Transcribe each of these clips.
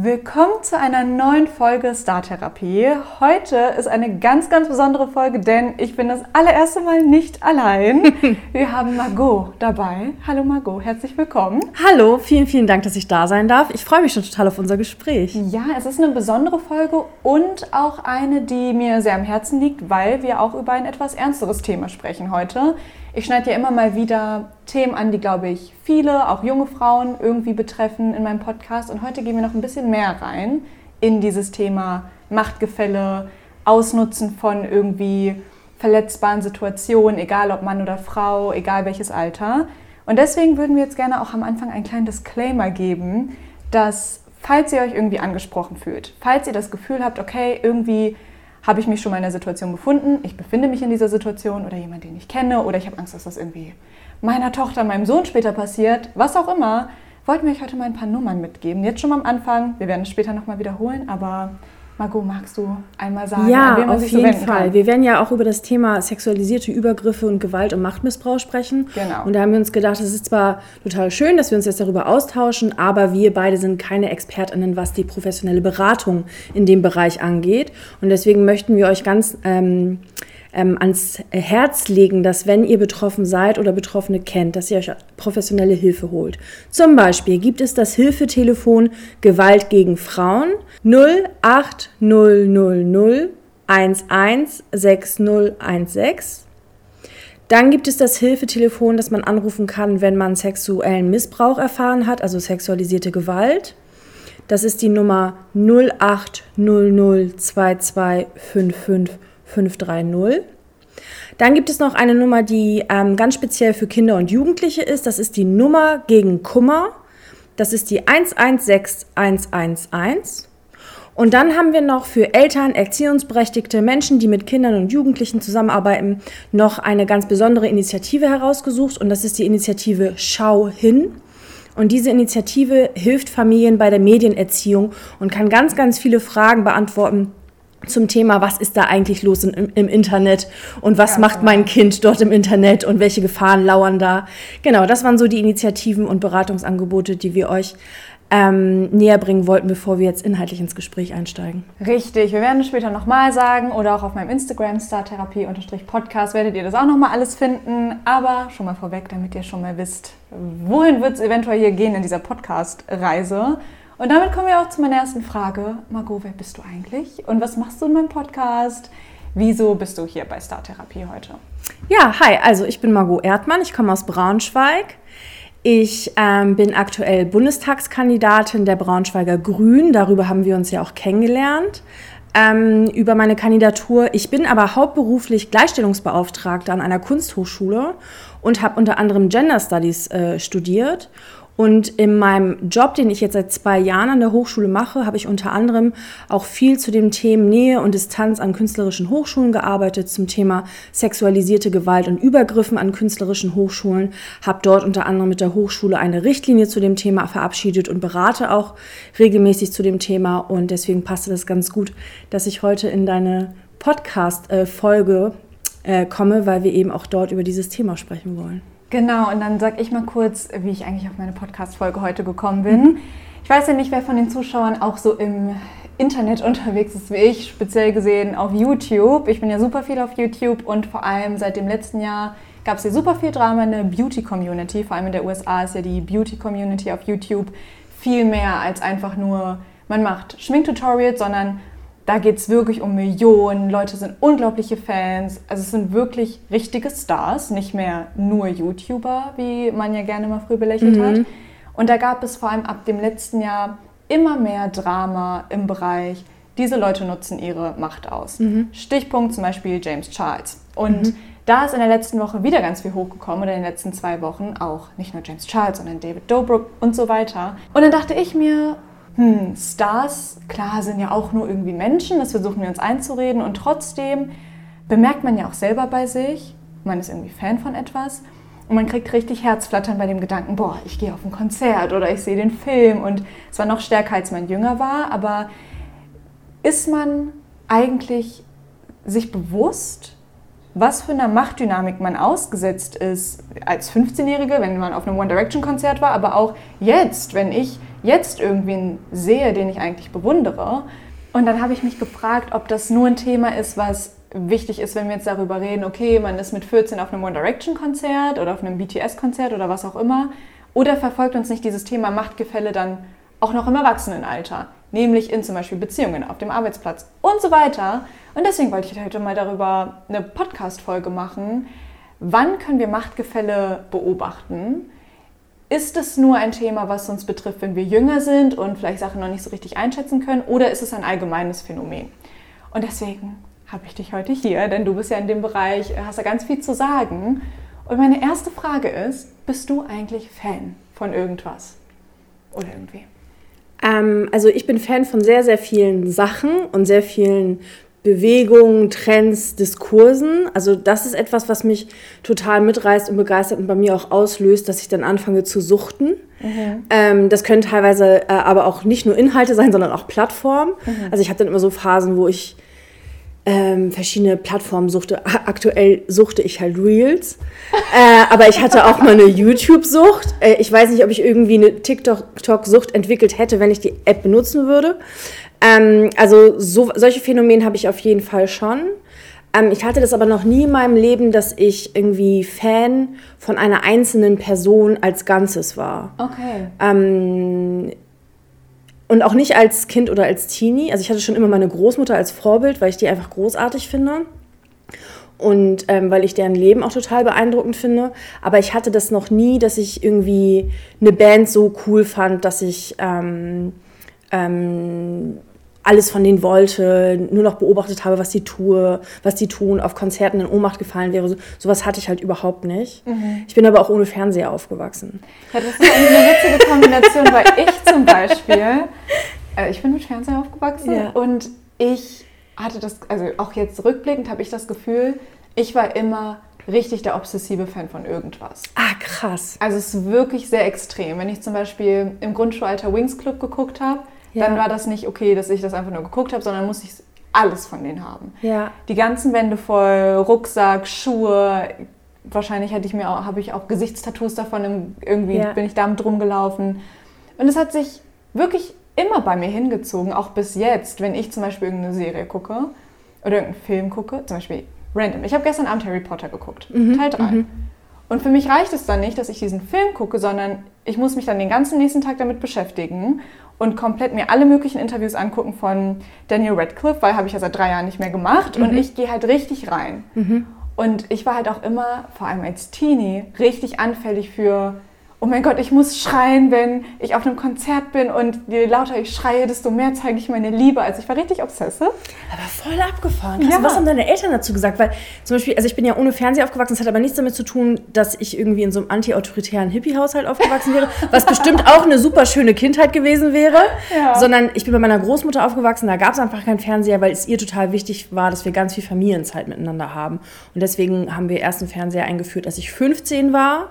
Willkommen zu einer neuen Folge Star Therapie. Heute ist eine ganz, ganz besondere Folge, denn ich bin das allererste Mal nicht allein. Wir haben Margot dabei. Hallo Margot, herzlich willkommen. Hallo, vielen, vielen Dank, dass ich da sein darf. Ich freue mich schon total auf unser Gespräch. Ja, es ist eine besondere Folge und auch eine, die mir sehr am Herzen liegt, weil wir auch über ein etwas ernsteres Thema sprechen heute. Ich schneide ja immer mal wieder Themen an, die, glaube ich, viele, auch junge Frauen irgendwie betreffen in meinem Podcast. Und heute gehen wir noch ein bisschen mehr rein in dieses Thema Machtgefälle, Ausnutzen von irgendwie verletzbaren Situationen, egal ob Mann oder Frau, egal welches Alter. Und deswegen würden wir jetzt gerne auch am Anfang einen kleinen Disclaimer geben, dass falls ihr euch irgendwie angesprochen fühlt, falls ihr das Gefühl habt, okay, irgendwie habe ich mich schon mal in der Situation befunden, ich befinde mich in dieser Situation oder jemand, den ich kenne oder ich habe Angst, dass das irgendwie meiner Tochter, meinem Sohn später passiert, was auch immer, wollten wir euch heute mal ein paar Nummern mitgeben. Jetzt schon mal am Anfang, wir werden es später nochmal wiederholen, aber Margot, magst du einmal sagen, ja, auf jeden Fall. Kann? Wir werden ja auch über das Thema sexualisierte Übergriffe und Gewalt und Machtmissbrauch sprechen. Genau. Und da haben wir uns gedacht, es ist zwar total schön, dass wir uns jetzt darüber austauschen, aber wir beide sind keine ExpertInnen, was die professionelle Beratung in dem Bereich angeht. Und deswegen möchten wir euch ganz ähm, ähm, ans Herz legen, dass wenn ihr betroffen seid oder Betroffene kennt, dass ihr euch professionelle Hilfe holt. Zum Beispiel gibt es das Hilfetelefon Gewalt gegen Frauen 08000 116016. Dann gibt es das Hilfetelefon, das man anrufen kann, wenn man sexuellen Missbrauch erfahren hat, also sexualisierte Gewalt. Das ist die Nummer 0800 2255 530. Dann gibt es noch eine Nummer, die ähm, ganz speziell für Kinder und Jugendliche ist. Das ist die Nummer gegen Kummer. Das ist die 116111. Und dann haben wir noch für Eltern, Erziehungsberechtigte, Menschen, die mit Kindern und Jugendlichen zusammenarbeiten, noch eine ganz besondere Initiative herausgesucht. Und das ist die Initiative Schau hin. Und diese Initiative hilft Familien bei der Medienerziehung und kann ganz, ganz viele Fragen beantworten, zum Thema, was ist da eigentlich los im, im Internet und was ja, macht mein Kind dort im Internet und welche Gefahren lauern da. Genau, das waren so die Initiativen und Beratungsangebote, die wir euch ähm, näher bringen wollten, bevor wir jetzt inhaltlich ins Gespräch einsteigen. Richtig, wir werden es später nochmal sagen oder auch auf meinem Instagram Startherapie-Podcast werdet ihr das auch nochmal alles finden. Aber schon mal vorweg, damit ihr schon mal wisst, wohin wird es eventuell hier gehen in dieser Podcast-Reise. Und damit kommen wir auch zu meiner ersten Frage. Margot, wer bist du eigentlich? Und was machst du in meinem Podcast? Wieso bist du hier bei Star Therapie heute? Ja, hi, also ich bin Margot Erdmann, ich komme aus Braunschweig. Ich ähm, bin aktuell Bundestagskandidatin der Braunschweiger Grünen. Darüber haben wir uns ja auch kennengelernt. Ähm, über meine Kandidatur. Ich bin aber hauptberuflich Gleichstellungsbeauftragte an einer Kunsthochschule und habe unter anderem Gender Studies äh, studiert und in meinem Job, den ich jetzt seit zwei Jahren an der Hochschule mache, habe ich unter anderem auch viel zu dem Themen Nähe und Distanz an künstlerischen Hochschulen gearbeitet, zum Thema sexualisierte Gewalt und Übergriffen an künstlerischen Hochschulen, habe dort unter anderem mit der Hochschule eine Richtlinie zu dem Thema verabschiedet und berate auch regelmäßig zu dem Thema. Und deswegen passte das ganz gut, dass ich heute in deine Podcast-Folge äh, komme, weil wir eben auch dort über dieses Thema sprechen wollen. Genau, und dann sag ich mal kurz, wie ich eigentlich auf meine Podcast-Folge heute gekommen bin. Ich weiß ja nicht, wer von den Zuschauern auch so im Internet unterwegs ist wie ich, speziell gesehen auf YouTube. Ich bin ja super viel auf YouTube und vor allem seit dem letzten Jahr gab es hier super viel Drama in der Beauty-Community. Vor allem in der USA ist ja die Beauty-Community auf YouTube viel mehr als einfach nur, man macht Schminktutorials, sondern da geht es wirklich um Millionen. Leute sind unglaubliche Fans. Also es sind wirklich richtige Stars, nicht mehr nur YouTuber, wie man ja gerne mal früher belächelt mhm. hat. Und da gab es vor allem ab dem letzten Jahr immer mehr Drama im Bereich, diese Leute nutzen ihre Macht aus. Mhm. Stichpunkt zum Beispiel James Charles. Und mhm. da ist in der letzten Woche wieder ganz viel hochgekommen oder in den letzten zwei Wochen auch nicht nur James Charles, sondern David Dobrik und so weiter. Und dann dachte ich mir, hm, Stars, klar, sind ja auch nur irgendwie Menschen, das versuchen wir uns einzureden. Und trotzdem bemerkt man ja auch selber bei sich, man ist irgendwie Fan von etwas und man kriegt richtig Herzflattern bei dem Gedanken, boah, ich gehe auf ein Konzert oder ich sehe den Film. Und es war noch stärker, als man jünger war, aber ist man eigentlich sich bewusst, was für einer Machtdynamik man ausgesetzt ist als 15-Jährige, wenn man auf einem One Direction Konzert war, aber auch jetzt, wenn ich jetzt irgendwen sehe, den ich eigentlich bewundere. Und dann habe ich mich gefragt, ob das nur ein Thema ist, was wichtig ist, wenn wir jetzt darüber reden, okay, man ist mit 14 auf einem One Direction Konzert oder auf einem BTS Konzert oder was auch immer, oder verfolgt uns nicht dieses Thema Machtgefälle dann auch noch im Erwachsenenalter, nämlich in zum Beispiel Beziehungen auf dem Arbeitsplatz und so weiter. Und deswegen wollte ich heute mal darüber eine Podcast-Folge machen. Wann können wir Machtgefälle beobachten? Ist es nur ein Thema, was uns betrifft, wenn wir jünger sind und vielleicht Sachen noch nicht so richtig einschätzen können, oder ist es ein allgemeines Phänomen? Und deswegen habe ich dich heute hier, denn du bist ja in dem Bereich, hast da ganz viel zu sagen. Und meine erste Frage ist, bist du eigentlich Fan von irgendwas oder irgendwie? Ähm, also ich bin Fan von sehr, sehr vielen Sachen und sehr vielen Bewegungen, Trends, Diskursen. Also das ist etwas, was mich total mitreißt und begeistert und bei mir auch auslöst, dass ich dann anfange zu suchten. Mhm. Ähm, das können teilweise äh, aber auch nicht nur Inhalte sein, sondern auch Plattformen. Mhm. Also ich habe dann immer so Phasen, wo ich ähm, verschiedene Plattformen suchte. Aktuell suchte ich halt Reels. äh, aber ich hatte auch mal eine YouTube-Sucht. Äh, ich weiß nicht, ob ich irgendwie eine TikTok-Sucht entwickelt hätte, wenn ich die App benutzen würde. Ähm, also so, solche Phänomene habe ich auf jeden Fall schon. Ähm, ich hatte das aber noch nie in meinem Leben, dass ich irgendwie Fan von einer einzelnen Person als Ganzes war. Okay. Ähm, und auch nicht als Kind oder als Teenie. Also ich hatte schon immer meine Großmutter als Vorbild, weil ich die einfach großartig finde. Und ähm, weil ich deren Leben auch total beeindruckend finde. Aber ich hatte das noch nie, dass ich irgendwie eine Band so cool fand, dass ich ähm, ähm, alles von denen wollte, nur noch beobachtet habe, was die tue, was die tun, auf Konzerten in Ohnmacht gefallen wäre. So, sowas hatte ich halt überhaupt nicht. Mhm. Ich bin aber auch ohne Fernseher aufgewachsen. Ja, das ist eine witzige Kombination, weil ich zum Beispiel, äh, ich bin mit Fernseher aufgewachsen ja. und ich hatte das, also auch jetzt rückblickend habe ich das Gefühl, ich war immer richtig der obsessive Fan von irgendwas. Ah, krass. Also es ist wirklich sehr extrem. Wenn ich zum Beispiel im Grundschulalter Wings Club geguckt habe, ja. dann war das nicht okay, dass ich das einfach nur geguckt habe, sondern musste ich alles von denen haben. Ja. Die ganzen Wände voll, Rucksack, Schuhe. Wahrscheinlich hatte ich mir auch, habe ich auch Gesichtstattoos davon. Irgendwie ja. bin ich damit rumgelaufen. Und es hat sich wirklich immer bei mir hingezogen, auch bis jetzt, wenn ich zum Beispiel irgendeine Serie gucke oder irgendeinen Film gucke, zum Beispiel random. Ich habe gestern Abend Harry Potter geguckt, mhm. Teil 3. Mhm. Und für mich reicht es dann nicht, dass ich diesen Film gucke, sondern ich muss mich dann den ganzen nächsten Tag damit beschäftigen und komplett mir alle möglichen Interviews angucken von Daniel Radcliffe, weil habe ich ja seit drei Jahren nicht mehr gemacht. Mhm. Und ich gehe halt richtig rein. Mhm. Und ich war halt auch immer, vor allem als Teenie, richtig anfällig für oh mein Gott, ich muss schreien, wenn ich auf einem Konzert bin und je lauter ich schreie, desto mehr zeige ich meine Liebe. Also ich war richtig obsessive. Aber voll abgefahren. Ja. Was haben deine Eltern dazu gesagt? Weil zum Beispiel, also ich bin ja ohne Fernseher aufgewachsen, das hat aber nichts damit zu tun, dass ich irgendwie in so einem anti-autoritären Hippie-Haushalt aufgewachsen wäre, was bestimmt auch eine super schöne Kindheit gewesen wäre, ja. sondern ich bin bei meiner Großmutter aufgewachsen, da gab es einfach keinen Fernseher, weil es ihr total wichtig war, dass wir ganz viel Familienzeit miteinander haben. Und deswegen haben wir erst einen Fernseher eingeführt, als ich 15 war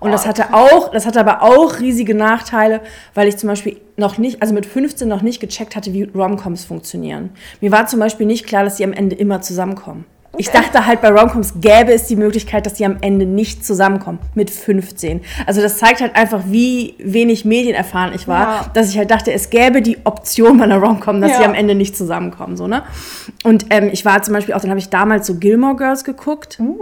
und das hatte auch, das hatte aber auch riesige Nachteile, weil ich zum Beispiel noch nicht, also mit 15 noch nicht gecheckt hatte, wie Romcoms funktionieren. Mir war zum Beispiel nicht klar, dass sie am Ende immer zusammenkommen. Ich dachte halt, bei Romcoms gäbe es die Möglichkeit, dass die am Ende nicht zusammenkommen mit 15. Also das zeigt halt einfach, wie wenig medienerfahren ich war, ja. dass ich halt dachte, es gäbe die Option bei einer Romcom, dass ja. sie am Ende nicht zusammenkommen. So, ne? Und ähm, ich war zum Beispiel auch, dann habe ich damals so Gilmore Girls geguckt, mm.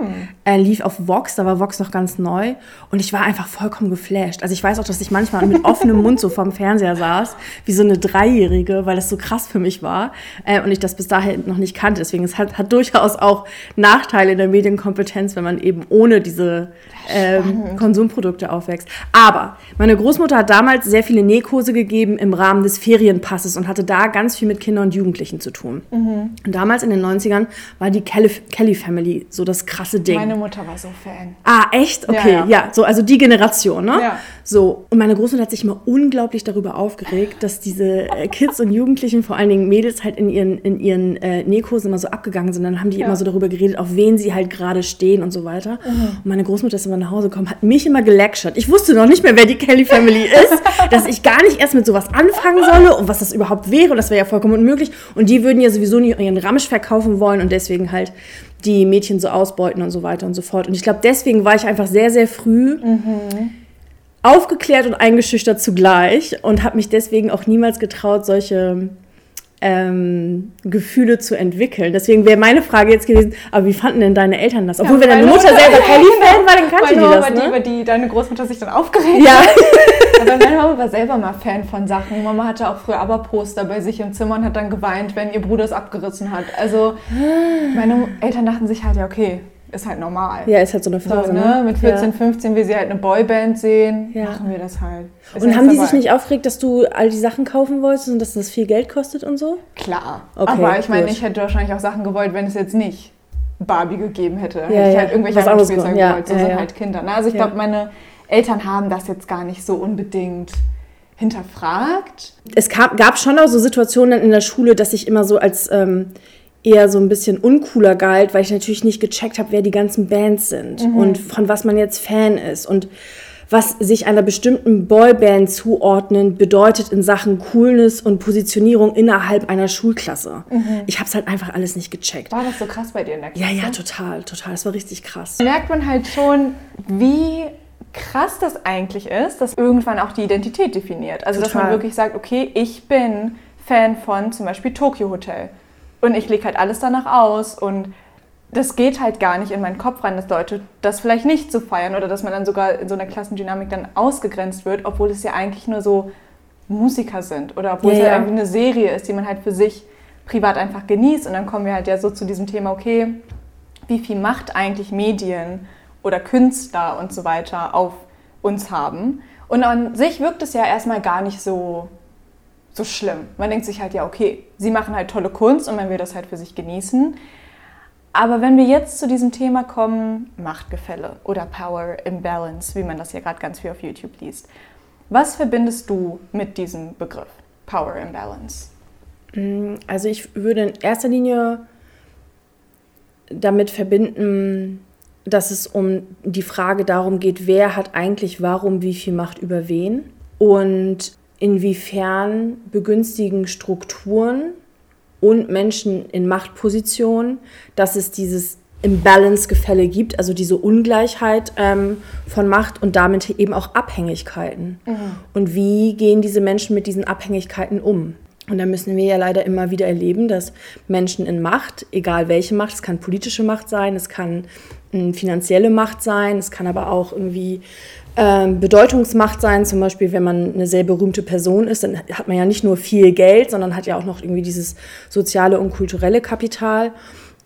äh, lief auf Vox, da war Vox noch ganz neu und ich war einfach vollkommen geflasht. Also ich weiß auch, dass ich manchmal mit offenem Mund so vorm Fernseher saß, wie so eine Dreijährige, weil das so krass für mich war äh, und ich das bis dahin noch nicht kannte. Deswegen es hat, hat durchaus auch Nachteile in der Medienkompetenz, wenn man eben ohne diese ähm, Konsumprodukte aufwächst. Aber meine Großmutter hat damals sehr viele Nähkurse gegeben im Rahmen des Ferienpasses und hatte da ganz viel mit Kindern und Jugendlichen zu tun. Mhm. Und damals in den 90ern war die Kelly, Kelly Family so das krasse Ding. Meine Mutter war so Fan. Ah, echt? Okay, ja, ja. ja so, also die Generation, ne? Ja. So, und meine Großmutter hat sich immer unglaublich darüber aufgeregt, dass diese äh, Kids und Jugendlichen, vor allen Dingen Mädels, halt in ihren, in ihren äh, Nähkursen immer so abgegangen sind. Dann haben die immer so darüber geredet, auf wen sie halt gerade stehen und so weiter. Mhm. Und meine Großmutter ist immer nach Hause gekommen, hat mich immer gelectured. Ich wusste noch nicht mehr, wer die Kelly Family ist, dass ich gar nicht erst mit sowas anfangen solle und was das überhaupt wäre. Und das wäre ja vollkommen unmöglich. Und die würden ja sowieso nicht ihren Ramsch verkaufen wollen und deswegen halt die Mädchen so ausbeuten und so weiter und so fort. Und ich glaube, deswegen war ich einfach sehr, sehr früh mhm. aufgeklärt und eingeschüchtert zugleich und habe mich deswegen auch niemals getraut, solche ähm, Gefühle zu entwickeln. Deswegen wäre meine Frage jetzt gewesen, aber wie fanden denn deine Eltern das? Obwohl, ja, wenn deine Mutter, selber Kelly-Fan war, dann kannte die das, ne? die, über die deine Großmutter sich dann aufgeregt ja. hat. aber meine Mama war selber mal Fan von Sachen. Mama hatte auch früher Aber-Poster bei sich im Zimmer und hat dann geweint, wenn ihr Bruder es abgerissen hat. Also meine Eltern dachten sich halt, ja okay, ist halt normal. Ja, ist halt so eine Phase. So, ne? ne? Mit 14, ja. 15, wie sie halt eine Boyband sehen, ja. machen wir das halt. Ist und haben die sich nicht aufgeregt, dass du all die Sachen kaufen wolltest und dass das viel Geld kostet und so? Klar. Okay, Aber ich meine, ich hätte wahrscheinlich auch Sachen gewollt, wenn es jetzt nicht Barbie gegeben hätte. Ja, hätte ich halt irgendwelche anderen Spielzeuge ja, gewollt. So sind halt Kinder. Ne? Also ich glaube, meine Eltern haben das jetzt gar nicht so unbedingt hinterfragt. Es gab, gab schon auch so Situationen in der Schule, dass ich immer so als ähm, eher so ein bisschen uncooler galt, weil ich natürlich nicht gecheckt habe, wer die ganzen Bands sind mhm. und von was man jetzt Fan ist und was sich einer bestimmten Boyband zuordnen bedeutet in Sachen Coolness und Positionierung innerhalb einer Schulklasse. Mhm. Ich habe es halt einfach alles nicht gecheckt. War das so krass bei dir in der Klasse? Ja, ja, total, total. Das war richtig krass. Merkt man halt schon, wie krass das eigentlich ist, dass irgendwann auch die Identität definiert. Also, total. dass man wirklich sagt, okay, ich bin Fan von zum Beispiel Tokyo Hotel. Und ich lege halt alles danach aus und das geht halt gar nicht in meinen Kopf rein, dass Leute das vielleicht nicht zu so feiern oder dass man dann sogar in so einer Klassendynamik dann ausgegrenzt wird, obwohl es ja eigentlich nur so Musiker sind oder obwohl ja, es ja irgendwie eine Serie ist, die man halt für sich privat einfach genießt. Und dann kommen wir halt ja so zu diesem Thema, okay, wie viel Macht eigentlich Medien oder Künstler und so weiter auf uns haben. Und an sich wirkt es ja erstmal gar nicht so so schlimm. Man denkt sich halt, ja, okay, sie machen halt tolle Kunst und man will das halt für sich genießen. Aber wenn wir jetzt zu diesem Thema kommen, Machtgefälle oder Power Imbalance, wie man das ja gerade ganz viel auf YouTube liest, was verbindest du mit diesem Begriff Power Imbalance? Mm, also ich würde in erster Linie damit verbinden, dass es um die Frage darum geht, wer hat eigentlich warum wie viel Macht über wen. Und inwiefern begünstigen Strukturen und Menschen in Machtpositionen, dass es dieses Imbalance-Gefälle gibt, also diese Ungleichheit ähm, von Macht und damit eben auch Abhängigkeiten. Mhm. Und wie gehen diese Menschen mit diesen Abhängigkeiten um? Und da müssen wir ja leider immer wieder erleben, dass Menschen in Macht, egal welche Macht, es kann politische Macht sein, es kann äh, finanzielle Macht sein, es kann aber auch irgendwie ähm, Bedeutungsmacht sein, zum Beispiel, wenn man eine sehr berühmte Person ist, dann hat man ja nicht nur viel Geld, sondern hat ja auch noch irgendwie dieses soziale und kulturelle Kapital.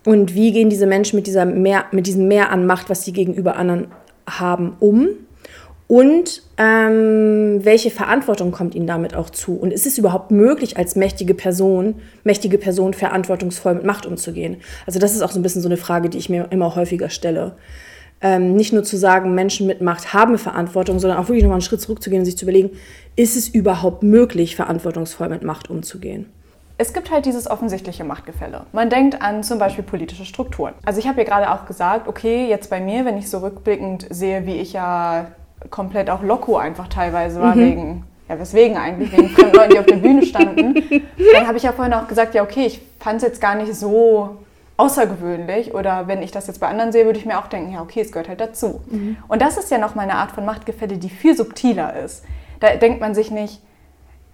Und wie gehen diese Menschen mit, dieser mehr, mit diesem Mehr an Macht, was sie gegenüber anderen haben, um? Und ähm, welche Verantwortung kommt ihnen damit auch zu? Und ist es überhaupt möglich, als mächtige Person, mächtige Person verantwortungsvoll mit Macht umzugehen? Also das ist auch so ein bisschen so eine Frage, die ich mir immer häufiger stelle ähm, nicht nur zu sagen, Menschen mit Macht haben Verantwortung, sondern auch wirklich nochmal einen Schritt zurückzugehen und sich zu überlegen, ist es überhaupt möglich, verantwortungsvoll mit Macht umzugehen? Es gibt halt dieses offensichtliche Machtgefälle. Man denkt an zum Beispiel politische Strukturen. Also ich habe ja gerade auch gesagt, okay, jetzt bei mir, wenn ich so rückblickend sehe, wie ich ja komplett auch Loco einfach teilweise war, mhm. wegen, ja weswegen eigentlich, wegen fremden Leuten, die auf der Bühne standen, dann habe ich ja vorhin auch gesagt, ja okay, ich fand es jetzt gar nicht so außergewöhnlich oder wenn ich das jetzt bei anderen sehe, würde ich mir auch denken, ja, okay, es gehört halt dazu. Mhm. Und das ist ja nochmal eine Art von Machtgefälle, die viel subtiler ist. Da denkt man sich nicht,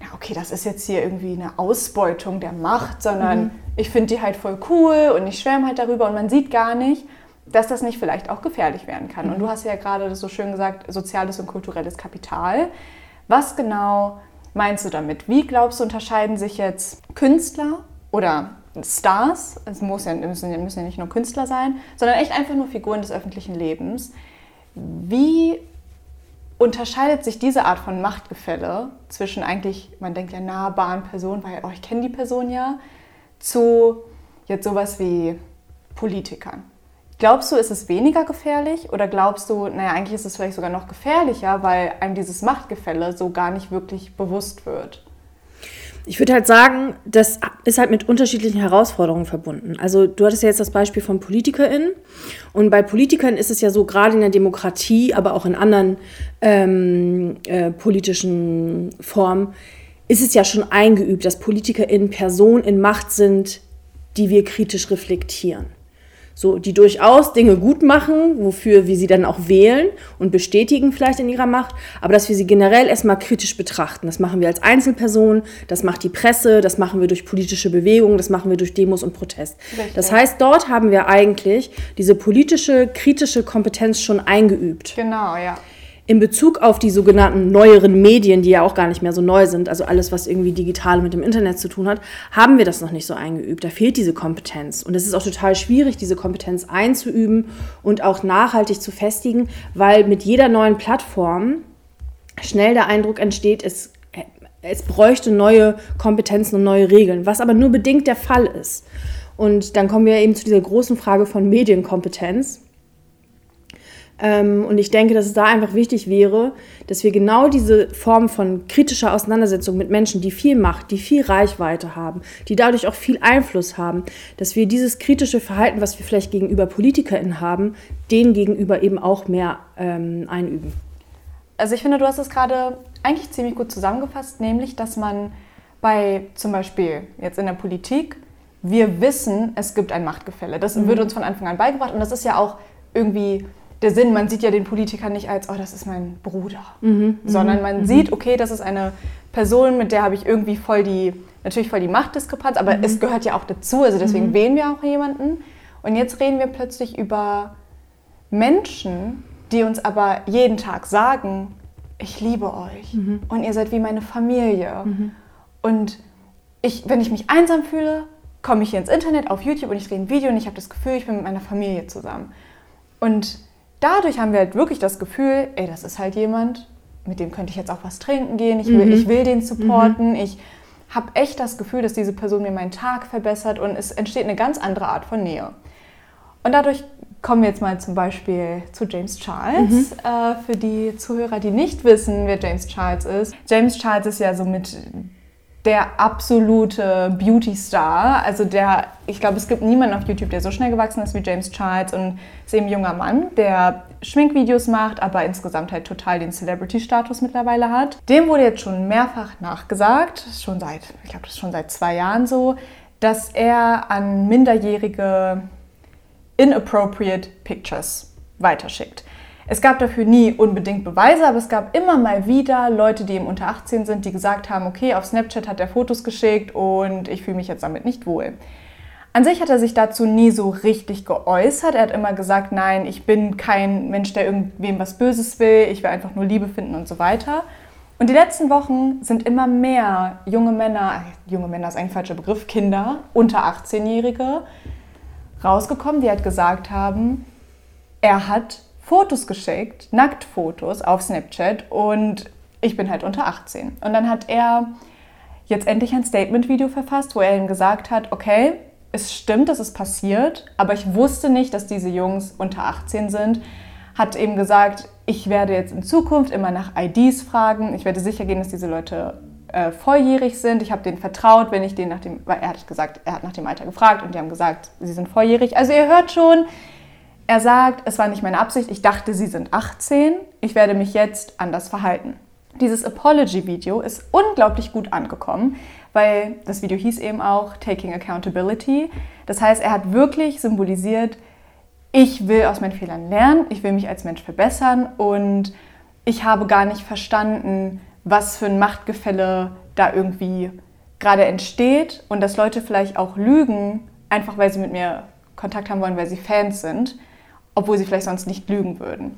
ja, okay, das ist jetzt hier irgendwie eine Ausbeutung der Macht, sondern mhm. ich finde die halt voll cool und ich schwärme halt darüber und man sieht gar nicht, dass das nicht vielleicht auch gefährlich werden kann. Mhm. Und du hast ja gerade so schön gesagt, soziales und kulturelles Kapital. Was genau meinst du damit? Wie glaubst du, unterscheiden sich jetzt Künstler oder Stars, es muss ja, müssen, müssen ja nicht nur Künstler sein, sondern echt einfach nur Figuren des öffentlichen Lebens. Wie unterscheidet sich diese Art von Machtgefälle zwischen eigentlich, man denkt ja nahbaren Personen, weil oh, ich kenne die Person ja, zu jetzt sowas wie Politikern? Glaubst du, ist es weniger gefährlich oder glaubst du, naja, eigentlich ist es vielleicht sogar noch gefährlicher, weil einem dieses Machtgefälle so gar nicht wirklich bewusst wird? Ich würde halt sagen, das ist halt mit unterschiedlichen Herausforderungen verbunden. Also du hattest ja jetzt das Beispiel von PolitikerInnen. Und bei Politikern ist es ja so, gerade in der Demokratie, aber auch in anderen ähm, äh, politischen Formen, ist es ja schon eingeübt, dass PolitikerInnen Personen in Macht sind, die wir kritisch reflektieren so, die durchaus Dinge gut machen, wofür wir sie dann auch wählen und bestätigen vielleicht in ihrer Macht, aber dass wir sie generell erstmal kritisch betrachten. Das machen wir als Einzelperson, das macht die Presse, das machen wir durch politische Bewegungen, das machen wir durch Demos und Protest. Richtig. Das heißt, dort haben wir eigentlich diese politische, kritische Kompetenz schon eingeübt. Genau, ja in Bezug auf die sogenannten neueren Medien, die ja auch gar nicht mehr so neu sind, also alles, was irgendwie digital mit dem Internet zu tun hat, haben wir das noch nicht so eingeübt. Da fehlt diese Kompetenz. Und es ist auch total schwierig, diese Kompetenz einzuüben und auch nachhaltig zu festigen, weil mit jeder neuen Plattform schnell der Eindruck entsteht, es, es bräuchte neue Kompetenzen und neue Regeln, was aber nur bedingt der Fall ist. Und dann kommen wir eben zu dieser großen Frage von Medienkompetenz und ich denke, dass es da einfach wichtig wäre, dass wir genau diese Form von kritischer Auseinandersetzung mit Menschen, die viel Macht, die viel Reichweite haben, die dadurch auch viel Einfluss haben, dass wir dieses kritische Verhalten, was wir vielleicht gegenüber PolitikerInnen haben, denen gegenüber eben auch mehr ähm, einüben. Also ich finde, du hast es gerade eigentlich ziemlich gut zusammengefasst, nämlich, dass man bei zum Beispiel jetzt in der Politik, wir wissen, es gibt ein Machtgefälle. Das mhm. wird uns von Anfang an beigebracht und das ist ja auch irgendwie der Sinn, man sieht ja den Politiker nicht als, oh, das ist mein Bruder, mhm, mhm sondern man mhm. sieht, okay, das ist eine Person, mit der habe ich irgendwie voll die, natürlich voll die Machtdiskrepanz, aber mhm. es gehört ja auch dazu, also deswegen mhm. wählen wir auch jemanden. Und jetzt reden wir plötzlich über Menschen, die uns aber jeden Tag sagen, ich liebe euch mhm. und ihr seid wie meine Familie. Und ich, wenn ich mich einsam fühle, komme ich hier ins Internet, auf YouTube und ich drehe ein Video und ich habe das Gefühl, ich bin mit meiner Familie zusammen. Und dadurch haben wir halt wirklich das Gefühl, ey, das ist halt jemand, mit dem könnte ich jetzt auch was trinken gehen, ich will, mhm. ich will den supporten, mhm. ich habe echt das Gefühl, dass diese Person mir meinen Tag verbessert und es entsteht eine ganz andere Art von Nähe. Und dadurch kommen wir jetzt mal zum Beispiel zu James Charles. Mhm. Äh, für die Zuhörer, die nicht wissen, wer James Charles ist. James Charles ist ja so mit der absolute Beauty-Star. Also der, ich glaube, es gibt niemanden auf YouTube, der so schnell gewachsen ist wie James Charles und ist eben ein junger Mann, der Schminkvideos macht, aber insgesamt halt total den Celebrity-Status mittlerweile hat. Dem wurde jetzt schon mehrfach nachgesagt, schon seit, ich glaube, das ist schon seit zwei Jahren so, dass er an minderjährige inappropriate Pictures weiterschickt. Es gab dafür nie unbedingt Beweise, aber es gab immer mal wieder Leute, die eben unter 18 sind, die gesagt haben, okay, auf Snapchat hat er Fotos geschickt und ich fühle mich jetzt damit nicht wohl. An sich hat er sich dazu nie so richtig geäußert. Er hat immer gesagt, nein, ich bin kein Mensch, der irgendwem was Böses will, ich will einfach nur Liebe finden und so weiter. Und die letzten Wochen sind immer mehr junge Männer, junge Männer ist ein falscher Begriff, Kinder unter 18-Jährige rausgekommen, die halt gesagt haben, er hat Fotos geschickt, Nacktfotos auf Snapchat und ich bin halt unter 18. Und dann hat er jetzt endlich ein Statement-Video verfasst, wo er ihm gesagt hat, okay, es stimmt, dass es passiert, aber ich wusste nicht, dass diese Jungs unter 18 sind. Hat eben gesagt, ich werde jetzt in Zukunft immer nach IDs fragen. Ich werde sicher gehen, dass diese Leute äh, volljährig sind. Ich habe denen vertraut, wenn ich denen nach dem, weil er hat gesagt, er hat nach dem Alter gefragt und die haben gesagt, sie sind volljährig. Also ihr hört schon, er sagt, es war nicht meine Absicht, ich dachte, sie sind 18, ich werde mich jetzt anders verhalten. Dieses Apology-Video ist unglaublich gut angekommen, weil das Video hieß eben auch Taking Accountability. Das heißt, er hat wirklich symbolisiert, ich will aus meinen Fehlern lernen, ich will mich als Mensch verbessern und ich habe gar nicht verstanden, was für ein Machtgefälle da irgendwie gerade entsteht und dass Leute vielleicht auch lügen, einfach weil sie mit mir Kontakt haben wollen, weil sie Fans sind obwohl sie vielleicht sonst nicht lügen würden.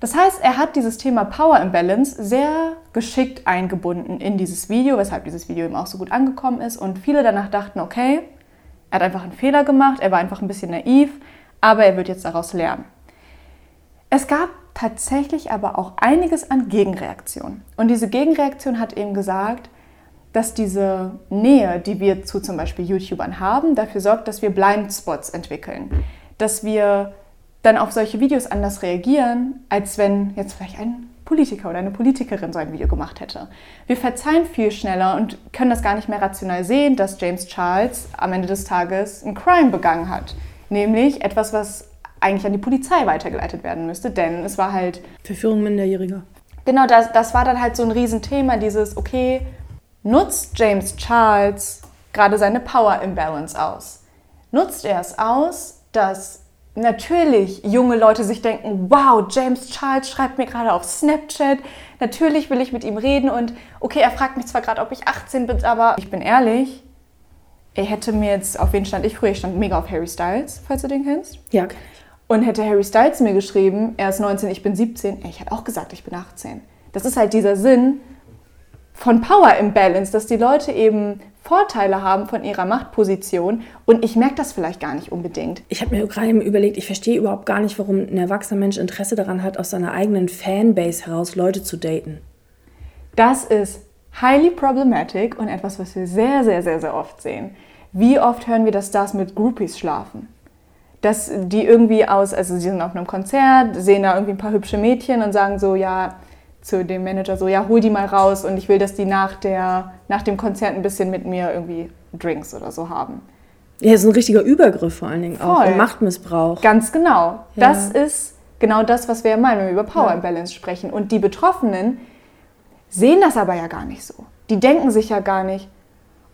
Das heißt, er hat dieses Thema Power Imbalance sehr geschickt eingebunden in dieses Video, weshalb dieses Video ihm auch so gut angekommen ist. Und viele danach dachten, okay, er hat einfach einen Fehler gemacht, er war einfach ein bisschen naiv, aber er wird jetzt daraus lernen. Es gab tatsächlich aber auch einiges an Gegenreaktionen. Und diese Gegenreaktion hat eben gesagt, dass diese Nähe, die wir zu zum Beispiel YouTubern haben, dafür sorgt, dass wir Blindspots entwickeln. Dass wir dann auf solche Videos anders reagieren, als wenn jetzt vielleicht ein Politiker oder eine Politikerin so ein Video gemacht hätte. Wir verzeihen viel schneller und können das gar nicht mehr rational sehen, dass James Charles am Ende des Tages ein Crime begangen hat. Nämlich etwas, was eigentlich an die Polizei weitergeleitet werden müsste, denn es war halt. Verführung Minderjähriger. Genau, das, das war dann halt so ein Riesenthema, dieses, okay, nutzt James Charles gerade seine Power Imbalance aus? Nutzt er es aus, dass natürlich junge Leute sich denken, wow, James Charles schreibt mir gerade auf Snapchat, natürlich will ich mit ihm reden und okay, er fragt mich zwar gerade, ob ich 18 bin, aber ich bin ehrlich, er hätte mir jetzt, auf wen stand ich früher? Ich stand mega auf Harry Styles, falls du den kennst. Ja. Und hätte Harry Styles mir geschrieben, er ist 19, ich bin 17, ich hätte auch gesagt, ich bin 18. Das ist halt dieser Sinn von Power Imbalance, dass die Leute eben Vorteile haben von ihrer Machtposition und ich merke das vielleicht gar nicht unbedingt. Ich habe mir gerade überlegt, ich verstehe überhaupt gar nicht, warum ein erwachsener Mensch Interesse daran hat, aus seiner eigenen Fanbase heraus Leute zu daten. Das ist highly problematic und etwas, was wir sehr, sehr, sehr, sehr oft sehen. Wie oft hören wir, dass Stars mit Groupies schlafen? dass die irgendwie aus, also sie sind auf einem Konzert, sehen da irgendwie ein paar hübsche Mädchen und sagen so, ja, zu dem Manager so, ja, hol die mal raus und ich will, dass die nach, der, nach dem Konzert ein bisschen mit mir irgendwie Drinks oder so haben. Ja, ist ein richtiger Übergriff vor allen Dingen Voll. auch und Machtmissbrauch. Ganz genau. Ja. Das ist genau das, was wir meinen, wenn wir über Power ja. Imbalance sprechen. Und die Betroffenen sehen das aber ja gar nicht so. Die denken sich ja gar nicht,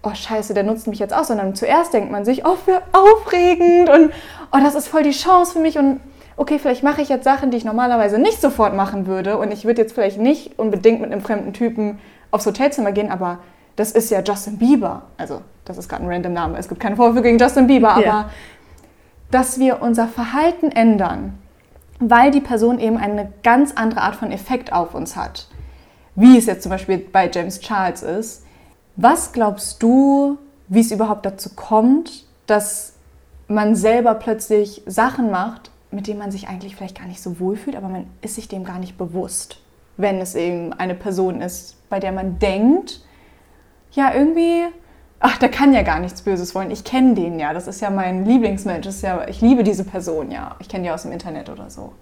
oh scheiße, der nutzt mich jetzt aus, sondern zuerst denkt man sich, oh, für aufregend und oh, das ist voll die Chance für mich und okay, vielleicht mache ich jetzt Sachen, die ich normalerweise nicht sofort machen würde und ich würde jetzt vielleicht nicht unbedingt mit einem fremden Typen aufs Hotelzimmer gehen, aber das ist ja Justin Bieber. Also, das ist gerade ein random Name. Es gibt keine Vorwürfe gegen Justin Bieber, aber ja. dass wir unser Verhalten ändern, weil die Person eben eine ganz andere Art von Effekt auf uns hat. Wie es jetzt zum Beispiel bei James Charles ist, was glaubst du, wie es überhaupt dazu kommt, dass man selber plötzlich Sachen macht, mit denen man sich eigentlich vielleicht gar nicht so wohl fühlt, aber man ist sich dem gar nicht bewusst, wenn es eben eine Person ist, bei der man denkt, ja, irgendwie, ach, der kann ja gar nichts Böses wollen. Ich kenne den ja. Das ist ja mein Lieblingsmensch. Das ist ja, ich liebe diese Person ja. Ich kenne die aus dem Internet oder so.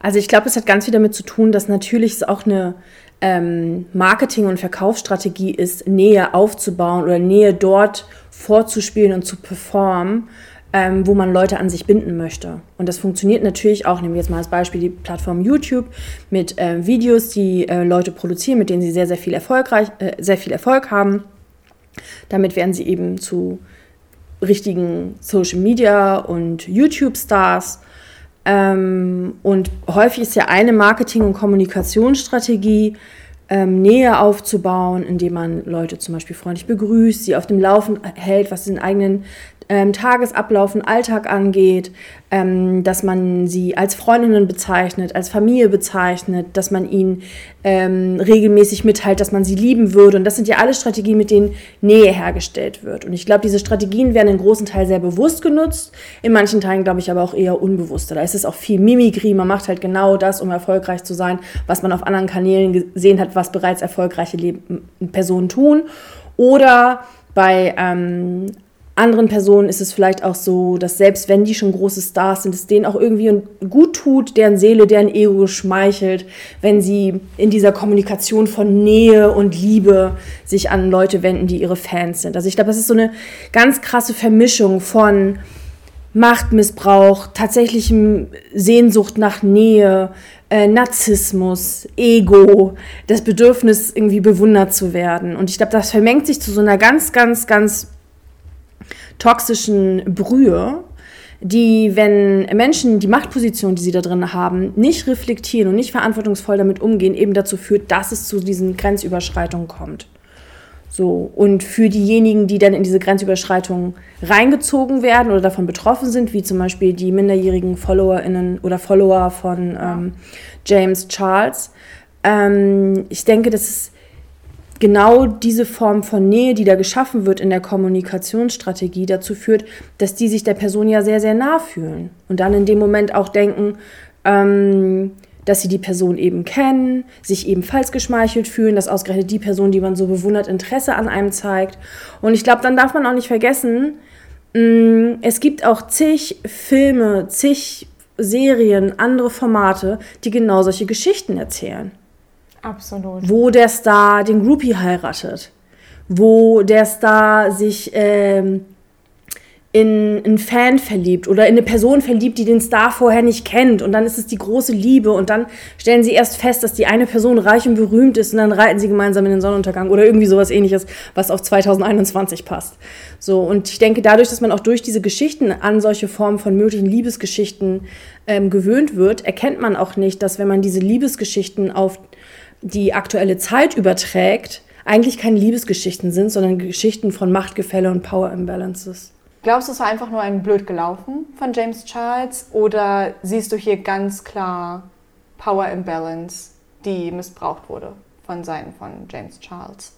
Also ich glaube, es hat ganz viel damit zu tun, dass natürlich es auch eine ähm, Marketing- und Verkaufsstrategie ist, Nähe aufzubauen oder Nähe dort vorzuspielen und zu performen, ähm, wo man Leute an sich binden möchte. Und das funktioniert natürlich auch, nehmen wir jetzt mal als Beispiel die Plattform YouTube mit äh, Videos, die äh, Leute produzieren, mit denen sie sehr, sehr viel, erfolgreich, äh, sehr viel Erfolg haben. Damit werden sie eben zu richtigen Social Media und YouTube-Stars. Ähm, und häufig ist ja eine Marketing- und Kommunikationsstrategie, ähm, Nähe aufzubauen, indem man Leute zum Beispiel freundlich begrüßt, sie auf dem Laufen hält, was den eigenen ähm, Tagesablauf und Alltag angeht, ähm, dass man sie als Freundinnen bezeichnet, als Familie bezeichnet, dass man ihnen ähm, regelmäßig mitteilt, dass man sie lieben würde. Und das sind ja alle Strategien, mit denen Nähe hergestellt wird. Und ich glaube, diese Strategien werden in großen Teil sehr bewusst genutzt, in manchen Teilen, glaube ich, aber auch eher unbewusster. Da ist es auch viel Mimikrie, man macht halt genau das, um erfolgreich zu sein, was man auf anderen Kanälen gesehen hat, was bereits erfolgreiche Leben Personen tun. Oder bei ähm, anderen Personen ist es vielleicht auch so, dass selbst wenn die schon große Stars sind, es denen auch irgendwie gut tut, deren Seele, deren Ego schmeichelt, wenn sie in dieser Kommunikation von Nähe und Liebe sich an Leute wenden, die ihre Fans sind. Also ich glaube, das ist so eine ganz krasse Vermischung von Machtmissbrauch, tatsächlichem Sehnsucht nach Nähe, äh, Narzissmus, Ego, das Bedürfnis, irgendwie bewundert zu werden. Und ich glaube, das vermengt sich zu so einer ganz, ganz, ganz toxischen Brühe, die, wenn Menschen die Machtposition, die sie da drin haben, nicht reflektieren und nicht verantwortungsvoll damit umgehen, eben dazu führt, dass es zu diesen Grenzüberschreitungen kommt. So, und für diejenigen, die dann in diese Grenzüberschreitungen reingezogen werden oder davon betroffen sind, wie zum Beispiel die minderjährigen FollowerInnen oder Follower von ähm, James Charles, ähm, ich denke, das ist genau diese Form von Nähe, die da geschaffen wird in der Kommunikationsstrategie, dazu führt, dass die sich der Person ja sehr, sehr nah fühlen und dann in dem Moment auch denken, ähm, dass sie die Person eben kennen, sich ebenfalls geschmeichelt fühlen, dass ausgerechnet die Person, die man so bewundert, Interesse an einem zeigt. Und ich glaube, dann darf man auch nicht vergessen, mm, es gibt auch zig Filme, zig Serien, andere Formate, die genau solche Geschichten erzählen. Absolut. Wo der Star den Groupie heiratet. Wo der Star sich ähm, in einen Fan verliebt oder in eine Person verliebt, die den Star vorher nicht kennt. Und dann ist es die große Liebe. Und dann stellen sie erst fest, dass die eine Person reich und berühmt ist. Und dann reiten sie gemeinsam in den Sonnenuntergang oder irgendwie sowas ähnliches, was auf 2021 passt. So, und ich denke, dadurch, dass man auch durch diese Geschichten an solche Formen von möglichen Liebesgeschichten ähm, gewöhnt wird, erkennt man auch nicht, dass wenn man diese Liebesgeschichten auf die aktuelle Zeit überträgt, eigentlich keine Liebesgeschichten sind, sondern Geschichten von Machtgefälle und Power Imbalances. Glaubst du, es war einfach nur ein blöd gelaufen von James Charles oder siehst du hier ganz klar Power Imbalance, die missbraucht wurde von Seiten von James Charles?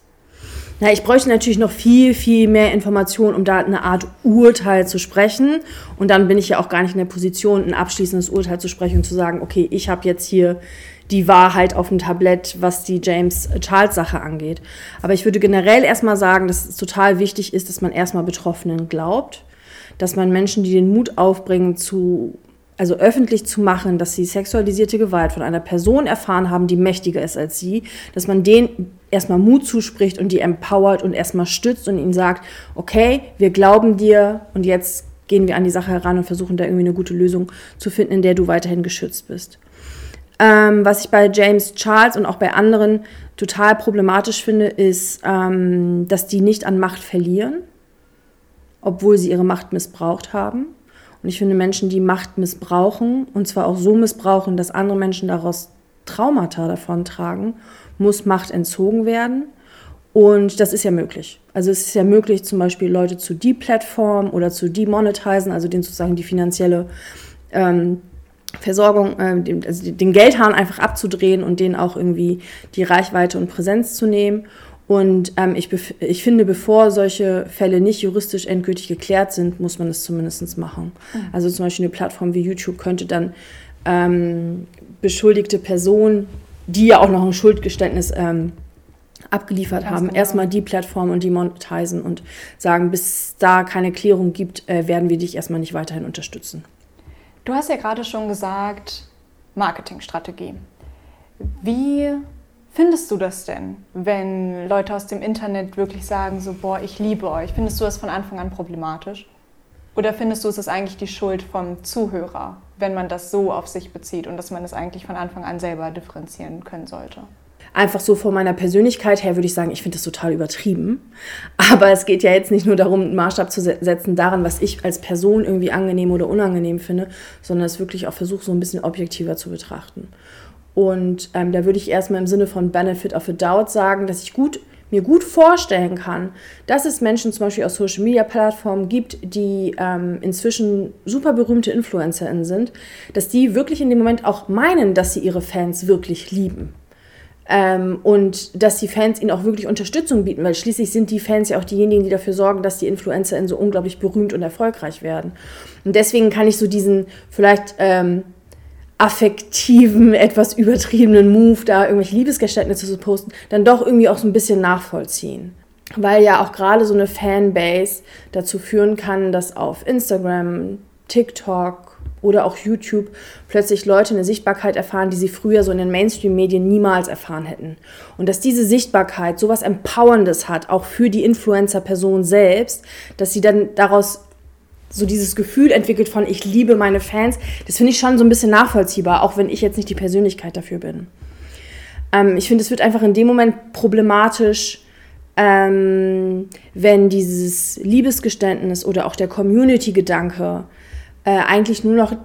Na, ich bräuchte natürlich noch viel, viel mehr Informationen, um da eine Art Urteil zu sprechen. Und dann bin ich ja auch gar nicht in der Position, ein abschließendes Urteil zu sprechen und zu sagen, okay, ich habe jetzt hier die Wahrheit auf dem Tablett, was die James Charles Sache angeht. Aber ich würde generell erstmal sagen, dass es total wichtig ist, dass man erstmal Betroffenen glaubt, dass man Menschen, die den Mut aufbringen, zu also öffentlich zu machen, dass sie sexualisierte Gewalt von einer Person erfahren haben, die mächtiger ist als sie, dass man denen erstmal Mut zuspricht und die empowert und erstmal stützt und ihnen sagt, okay, wir glauben dir und jetzt gehen wir an die Sache heran und versuchen da irgendwie eine gute Lösung zu finden, in der du weiterhin geschützt bist. Ähm, was ich bei James Charles und auch bei anderen total problematisch finde, ist, ähm, dass die nicht an Macht verlieren, obwohl sie ihre Macht missbraucht haben. Und ich finde Menschen, die Macht missbrauchen, und zwar auch so missbrauchen, dass andere Menschen daraus Traumata davon tragen, muss Macht entzogen werden. Und das ist ja möglich. Also es ist ja möglich, zum Beispiel Leute zu deplatformen oder zu demonetisieren, also denen sozusagen die finanzielle ähm, Versorgung, äh, also den Geldhahn einfach abzudrehen und denen auch irgendwie die Reichweite und Präsenz zu nehmen. Und ähm, ich, ich finde, bevor solche Fälle nicht juristisch endgültig geklärt sind, muss man es zumindest machen. Mhm. Also zum Beispiel eine Plattform wie YouTube könnte dann ähm, beschuldigte Personen, die ja auch noch ein Schuldgeständnis ähm, abgeliefert haben, genau. erstmal die Plattform und die monetisieren und sagen, bis da keine Klärung gibt, äh, werden wir dich erstmal nicht weiterhin unterstützen. Du hast ja gerade schon gesagt, Marketingstrategie. Wie findest du das denn, wenn Leute aus dem Internet wirklich sagen, so, boah, ich liebe euch? Findest du das von Anfang an problematisch? Oder findest du, es ist eigentlich die Schuld vom Zuhörer, wenn man das so auf sich bezieht und dass man es eigentlich von Anfang an selber differenzieren können sollte? Einfach so von meiner Persönlichkeit her würde ich sagen, ich finde das total übertrieben. Aber es geht ja jetzt nicht nur darum, einen Maßstab zu setzen daran, was ich als Person irgendwie angenehm oder unangenehm finde, sondern es wirklich auch versuche, so ein bisschen objektiver zu betrachten. Und ähm, da würde ich erstmal im Sinne von Benefit of a Doubt sagen, dass ich gut, mir gut vorstellen kann, dass es Menschen zum Beispiel aus Social Media Plattformen gibt, die ähm, inzwischen super berühmte InfluencerInnen sind, dass die wirklich in dem Moment auch meinen, dass sie ihre Fans wirklich lieben. Ähm, und dass die Fans ihnen auch wirklich Unterstützung bieten, weil schließlich sind die Fans ja auch diejenigen, die dafür sorgen, dass die InfluencerInnen so unglaublich berühmt und erfolgreich werden. Und deswegen kann ich so diesen vielleicht ähm, affektiven, etwas übertriebenen Move, da irgendwelche Liebesgeständnisse zu posten, dann doch irgendwie auch so ein bisschen nachvollziehen. Weil ja auch gerade so eine Fanbase dazu führen kann, dass auf Instagram, TikTok, oder auch YouTube plötzlich Leute eine Sichtbarkeit erfahren, die sie früher so in den Mainstream-Medien niemals erfahren hätten. Und dass diese Sichtbarkeit so was Empowerndes hat, auch für die Influencer-Person selbst, dass sie dann daraus so dieses Gefühl entwickelt von ich liebe meine Fans, das finde ich schon so ein bisschen nachvollziehbar, auch wenn ich jetzt nicht die Persönlichkeit dafür bin. Ähm, ich finde, es wird einfach in dem Moment problematisch, ähm, wenn dieses Liebesgeständnis oder auch der Community-Gedanke äh, eigentlich nur noch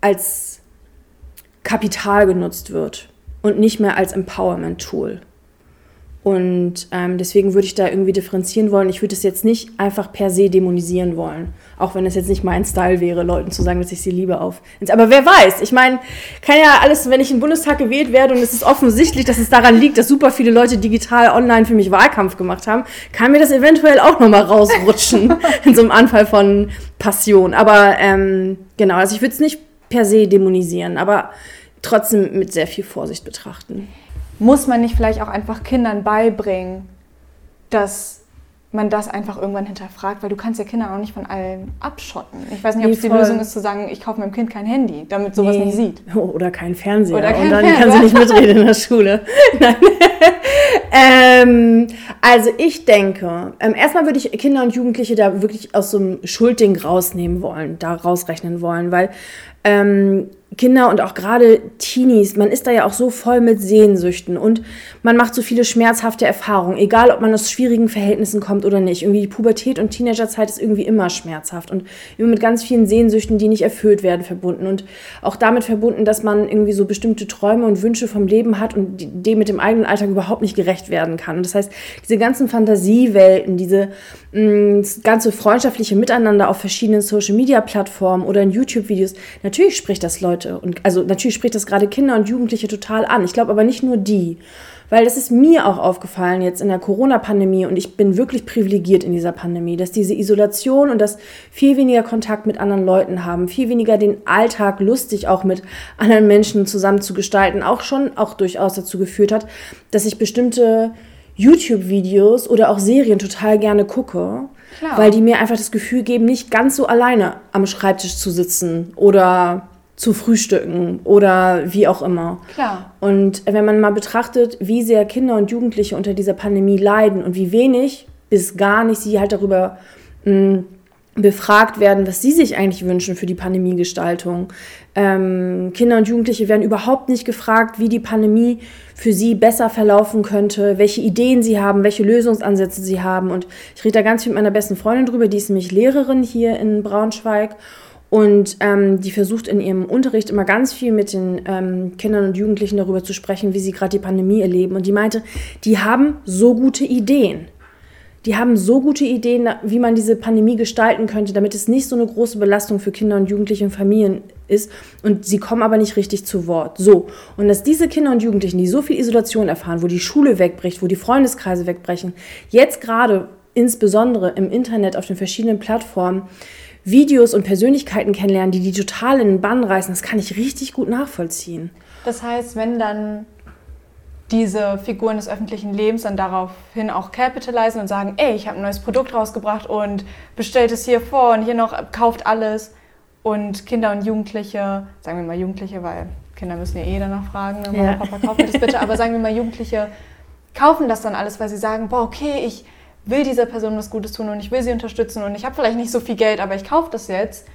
als Kapital genutzt wird und nicht mehr als Empowerment-Tool. Und ähm, deswegen würde ich da irgendwie differenzieren wollen. Ich würde es jetzt nicht einfach per se dämonisieren wollen. Auch wenn es jetzt nicht mein Style wäre, Leuten zu sagen, dass ich sie liebe auf. Aber wer weiß? Ich meine, kann ja alles, wenn ich im Bundestag gewählt werde und es ist offensichtlich, dass es daran liegt, dass super viele Leute digital online für mich Wahlkampf gemacht haben, kann mir das eventuell auch nochmal rausrutschen in so einem Anfall von Passion. Aber ähm, genau, also ich würde es nicht per se dämonisieren, aber trotzdem mit sehr viel Vorsicht betrachten muss man nicht vielleicht auch einfach Kindern beibringen, dass man das einfach irgendwann hinterfragt, weil du kannst ja Kinder auch nicht von allem abschotten. Ich weiß nicht, ob es die Lösung ist zu sagen, ich kaufe meinem Kind kein Handy, damit sowas nee. nicht sieht. Oder kein Fernseher. Oder kein und dann Fernseher. kann sie nicht mitreden in der Schule. ähm, also ich denke, ähm, erstmal würde ich Kinder und Jugendliche da wirklich aus so einem Schuldding rausnehmen wollen, da rausrechnen wollen, weil ähm, Kinder und auch gerade Teenies, man ist da ja auch so voll mit Sehnsüchten und man macht so viele schmerzhafte Erfahrungen, egal ob man aus schwierigen Verhältnissen kommt oder nicht. Irgendwie die Pubertät und Teenagerzeit ist irgendwie immer schmerzhaft und immer mit ganz vielen Sehnsüchten, die nicht erfüllt werden, verbunden und auch damit verbunden, dass man irgendwie so bestimmte Träume und Wünsche vom Leben hat und dem mit dem eigenen Alltag überhaupt nicht gerecht werden kann. Und das heißt, diese ganzen Fantasiewelten, diese mh, mm, ganze freundschaftliche Miteinander auf verschiedenen Social-Media-Plattformen oder in YouTube-Videos, natürlich spricht das Leute. Und also natürlich spricht das gerade Kinder und Jugendliche total an. Ich glaube aber nicht nur die. Weil das ist mir auch aufgefallen jetzt in der Corona-Pandemie und ich bin wirklich privilegiert in dieser Pandemie, dass diese Isolation und das viel weniger Kontakt mit anderen Leuten haben, viel weniger den Alltag lustig auch mit anderen Menschen zusammen zu gestalten, auch schon auch durchaus dazu geführt hat, dass ich bestimmte YouTube-Videos oder auch Serien total gerne gucke, Klar. weil die mir einfach das Gefühl geben, nicht ganz so alleine am Schreibtisch zu sitzen oder zu frühstücken oder wie auch immer. Klar. Und wenn man mal betrachtet, wie sehr Kinder und Jugendliche unter dieser Pandemie leiden und wie wenig bis gar nicht sie halt darüber mh, mm, befragt werden, was sie sich eigentlich wünschen für die Pandemiegestaltung. Ähm, Kinder und Jugendliche werden überhaupt nicht gefragt, wie die Pandemie für sie besser verlaufen könnte, welche Ideen sie haben, welche Lösungsansätze sie haben. Und ich rede da ganz viel mit meiner besten Freundin drüber, die ist nämlich Lehrerin hier in Braunschweig. Und ähm, die versucht in ihrem Unterricht immer ganz viel mit den ähm, Kindern und Jugendlichen darüber zu sprechen, wie sie gerade die Pandemie erleben. Und die meinte, die haben so gute Ideen. Die haben so gute Ideen, wie man diese Pandemie gestalten könnte, damit es nicht so eine große Belastung für Kinder und Jugendliche und Familien ist. Und sie kommen aber nicht richtig zu Wort. So. Und dass diese Kinder und Jugendlichen, die so viel Isolation erfahren, wo die Schule wegbricht, wo die Freundeskreise wegbrechen, jetzt gerade insbesondere im Internet auf den verschiedenen Plattformen, Videos und Persönlichkeiten kennenlernen, die die total in den Bann reißen, das kann ich richtig gut nachvollziehen. Das heißt, wenn dann diese Figuren des öffentlichen Lebens dann daraufhin auch capitalisieren und sagen, ey, ich habe ein neues Produkt rausgebracht und bestellt es hier vor und hier noch, kauft alles. Und Kinder und Jugendliche, sagen wir mal Jugendliche, weil Kinder müssen ja eh danach fragen, Mama, ja. Papa, kauf mir das bitte, aber sagen wir mal Jugendliche, kaufen das dann alles, weil sie sagen, boah, okay, ich will dieser Person was Gutes tun und ich will sie unterstützen und ich habe vielleicht nicht so viel Geld, aber ich kaufe das jetzt,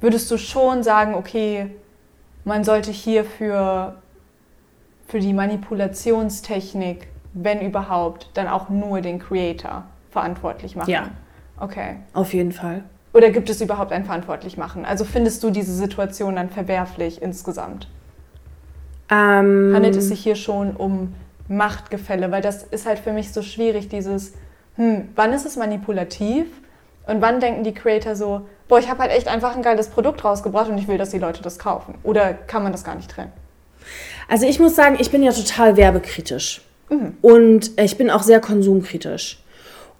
würdest du schon sagen, okay, man sollte hier für, die Manipulationstechnik, wenn überhaupt, dann auch nur den Creator verantwortlich machen? Ja. Okay. Auf jeden Fall. Oder gibt es überhaupt ein verantwortlich machen? Also findest du diese Situation dann verwerflich insgesamt? Ähm, Handelt es sich hier schon um Machtgefälle? Weil das ist halt für mich so schwierig, dieses hm, wann ist es manipulativ und wann denken die Creator so, boah, ich habe halt echt einfach ein geiles Produkt rausgebracht und ich will, dass die Leute das kaufen? Oder kann man das gar nicht trennen? Also ich muss sagen, ich bin ja total werbekritisch mhm. und ich bin auch sehr konsumkritisch.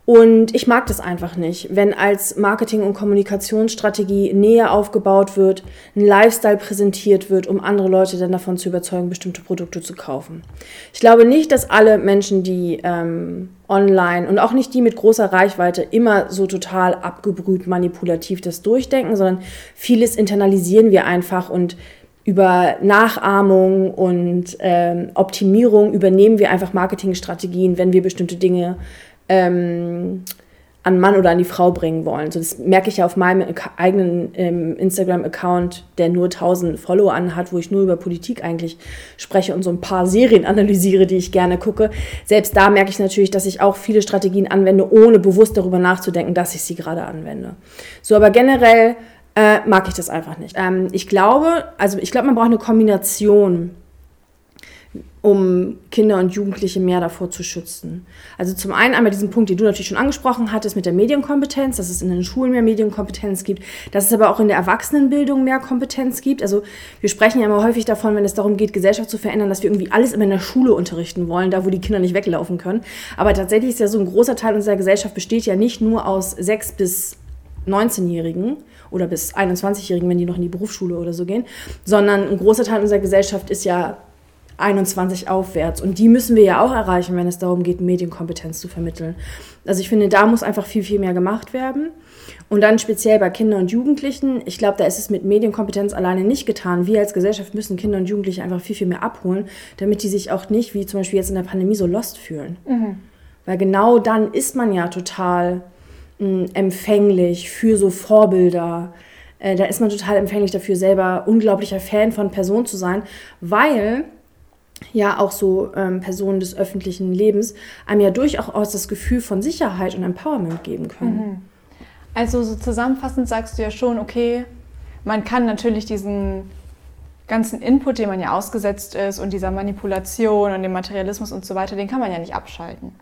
Und ich mag das einfach nicht, wenn als Marketing- und Kommunikationsstrategie näher aufgebaut wird, ein Lifestyle präsentiert wird, um andere Leute dann davon zu überzeugen, bestimmte Produkte zu kaufen. Ich glaube nicht, dass alle Menschen, die ähm, online und auch nicht die mit großer Reichweite immer so total abgebrüht manipulativ das durchdenken, sondern vieles internalisieren wir einfach und über Nachahmung und ähm, Optimierung übernehmen wir einfach Marketingstrategien, wenn wir bestimmte Dinge ähm, an Mann oder an die Frau bringen wollen. So, das merke ich ja auf meinem eigenen ähm, Instagram-Account, der nur 1000 Follower anhat, wo ich nur über Politik eigentlich spreche und so ein paar Serien analysiere, die ich gerne gucke. Selbst da merke ich natürlich, dass ich auch viele Strategien anwende, ohne bewusst darüber nachzudenken, dass ich sie gerade anwende. So, aber generell äh, mag ich das einfach nicht. Ähm, ich glaube, also ich glaube, man braucht eine Kombination um Kinder und Jugendliche mehr davor zu schützen. Also zum einen einmal diesen Punkt, den du natürlich schon angesprochen hattest mit der Medienkompetenz, dass es in den Schulen mehr Medienkompetenz gibt, dass es aber auch in der Erwachsenenbildung mehr Kompetenz gibt. Also wir sprechen ja immer häufig davon, wenn es darum geht, Gesellschaft zu verändern, dass wir irgendwie alles immer in der Schule unterrichten wollen, da wo die Kinder nicht weglaufen können. Aber tatsächlich ist ja so ein großer Teil unserer Gesellschaft besteht ja nicht nur aus sechs bis 19-Jährigen oder bis 21-Jährigen, wenn die noch in die Berufsschule oder so gehen, sondern ein großer Teil unserer Gesellschaft ist ja 21 aufwärts. Und die müssen wir ja auch erreichen, wenn es darum geht, Medienkompetenz zu vermitteln. Also ich finde, da muss einfach viel, viel mehr gemacht werden. Und dann speziell bei Kindern und Jugendlichen, ich glaube, da ist es mit Medienkompetenz alleine nicht getan. Wir als Gesellschaft müssen Kinder und Jugendliche einfach viel, viel mehr abholen, damit die sich auch nicht, wie zum Beispiel jetzt in der Pandemie, so lost fühlen. Mhm. Weil genau dann ist man ja total empfänglich für so Vorbilder. Äh, da ist man total empfänglich dafür, selber unglaublicher Fan von Personen zu sein, weil ja auch so ähm, Personen des öffentlichen Lebens einem ja durchaus das Gefühl von Sicherheit und Empowerment geben können. Mhm. Also so zusammenfassend sagst du ja schon, okay, man kann natürlich diesen ganzen Input, den man ja ausgesetzt ist und dieser Manipulation und dem Materialismus und so weiter, den kann man ja nicht abschalten.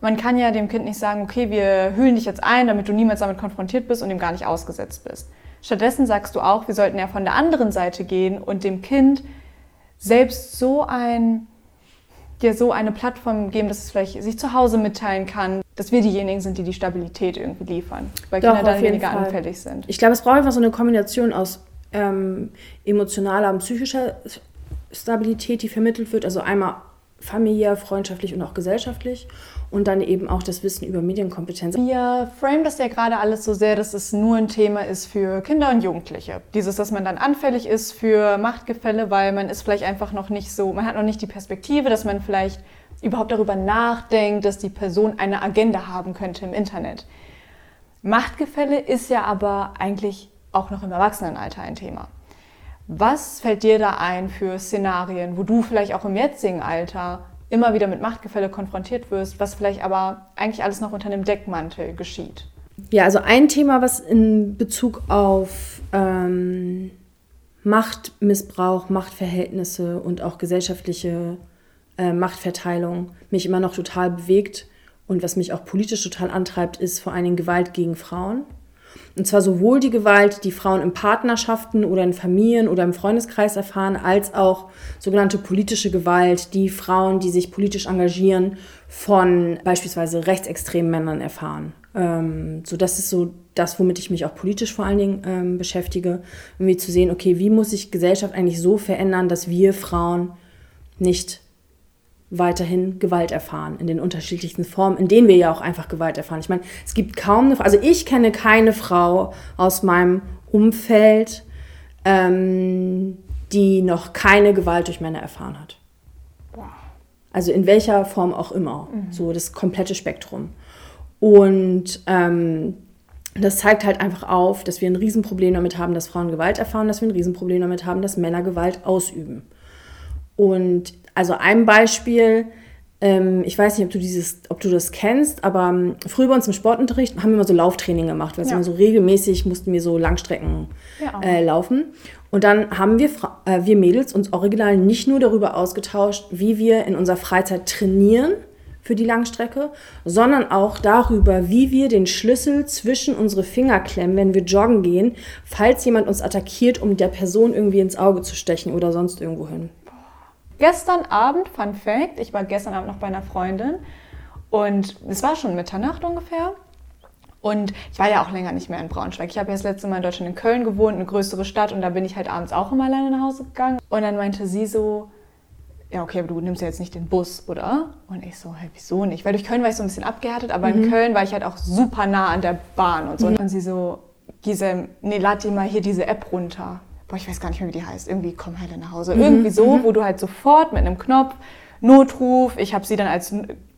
Man kann ja dem Kind nicht sagen, okay, wir hüllen dich jetzt ein, damit du niemals damit konfrontiert bist und dem gar nicht ausgesetzt bist. Stattdessen sagst du auch, wir sollten ja von der anderen Seite gehen und dem Kind selbst so ein dir so eine Plattform geben, dass es vielleicht sich zu Hause mitteilen kann, dass wir diejenigen sind, die die Stabilität irgendwie liefern, weil Doch, Kinder dann weniger Fall. anfällig sind. Ich glaube, es braucht einfach so eine Kombination aus ähm, emotionaler und psychischer Stabilität, die vermittelt wird. Also einmal familiär, freundschaftlich und auch gesellschaftlich und dann eben auch das Wissen über Medienkompetenz. Wir frame das ja gerade alles so sehr, dass es nur ein Thema ist für Kinder und Jugendliche. Dieses, dass man dann anfällig ist für Machtgefälle, weil man ist vielleicht einfach noch nicht so, man hat noch nicht die Perspektive, dass man vielleicht überhaupt darüber nachdenkt, dass die Person eine Agenda haben könnte im Internet. Machtgefälle ist ja aber eigentlich auch noch im Erwachsenenalter ein Thema. Was fällt dir da ein für Szenarien, wo du vielleicht auch im jetzigen Alter immer wieder mit Machtgefälle konfrontiert wirst, was vielleicht aber eigentlich alles noch unter einem Deckmantel geschieht? Ja, also ein Thema, was in Bezug auf ähm, Machtmissbrauch, Machtverhältnisse und auch gesellschaftliche äh, Machtverteilung mich immer noch total bewegt und was mich auch politisch total antreibt, ist vor allen Dingen Gewalt gegen Frauen. Und zwar sowohl die Gewalt, die Frauen in Partnerschaften oder in Familien oder im Freundeskreis erfahren, als auch sogenannte politische Gewalt, die Frauen, die sich politisch engagieren, von beispielsweise rechtsextremen Männern erfahren. Ähm, so, das ist so das, womit ich mich auch politisch vor allen Dingen ähm, beschäftige, irgendwie zu sehen, okay, wie muss sich Gesellschaft eigentlich so verändern, dass wir Frauen nicht weiterhin Gewalt erfahren in den unterschiedlichsten Formen, in denen wir ja auch einfach Gewalt erfahren. Ich meine, es gibt kaum eine, also ich kenne keine Frau aus meinem Umfeld, ähm, die noch keine Gewalt durch Männer erfahren hat. Also in welcher Form auch immer, mhm. so das komplette Spektrum. Und ähm, das zeigt halt einfach auf, dass wir ein Riesenproblem damit haben, dass Frauen Gewalt erfahren, dass wir ein Riesenproblem damit haben, dass Männer Gewalt ausüben. Und also ein Beispiel, ähm, ich weiß nicht, ob du, dieses, ob du das kennst, aber ähm, früher bei uns im Sportunterricht haben wir immer so Lauftraining gemacht. Wir ja. so regelmäßig mussten wir so Langstrecken ja. äh, laufen. Und dann haben wir, äh, wir Mädels uns original nicht nur darüber ausgetauscht, wie wir in unserer Freizeit trainieren für die Langstrecke, sondern auch darüber, wie wir den Schlüssel zwischen unsere Finger klemmen, wenn wir joggen gehen, falls jemand uns attackiert, um der Person irgendwie ins Auge zu stechen oder sonst irgendwo hin. Gestern Abend, Fun Fact, ich war gestern Abend noch bei einer Freundin und es war schon Mitternacht ungefähr. Und ich war ja auch länger nicht mehr in Braunschweig. Ich habe ja das letzte Mal in Deutschland in Köln gewohnt, eine größere Stadt, und da bin ich halt abends auch immer alleine nach Hause gegangen. Und dann meinte sie so, ja, okay, aber du nimmst ja jetzt nicht den Bus, oder? Und ich so, hey, wieso nicht? Weil durch Köln war ich so ein bisschen abgehärtet, aber mhm. in Köln war ich halt auch super nah an der Bahn und so. Mhm. Und sie so, Giselle, nee, lad dir mal hier diese App runter boah, ich weiß gar nicht mehr, wie die heißt, irgendwie komm heile nach Hause. Mhm. Irgendwie so, mhm. wo du halt sofort mit einem Knopf Notruf, ich habe sie dann als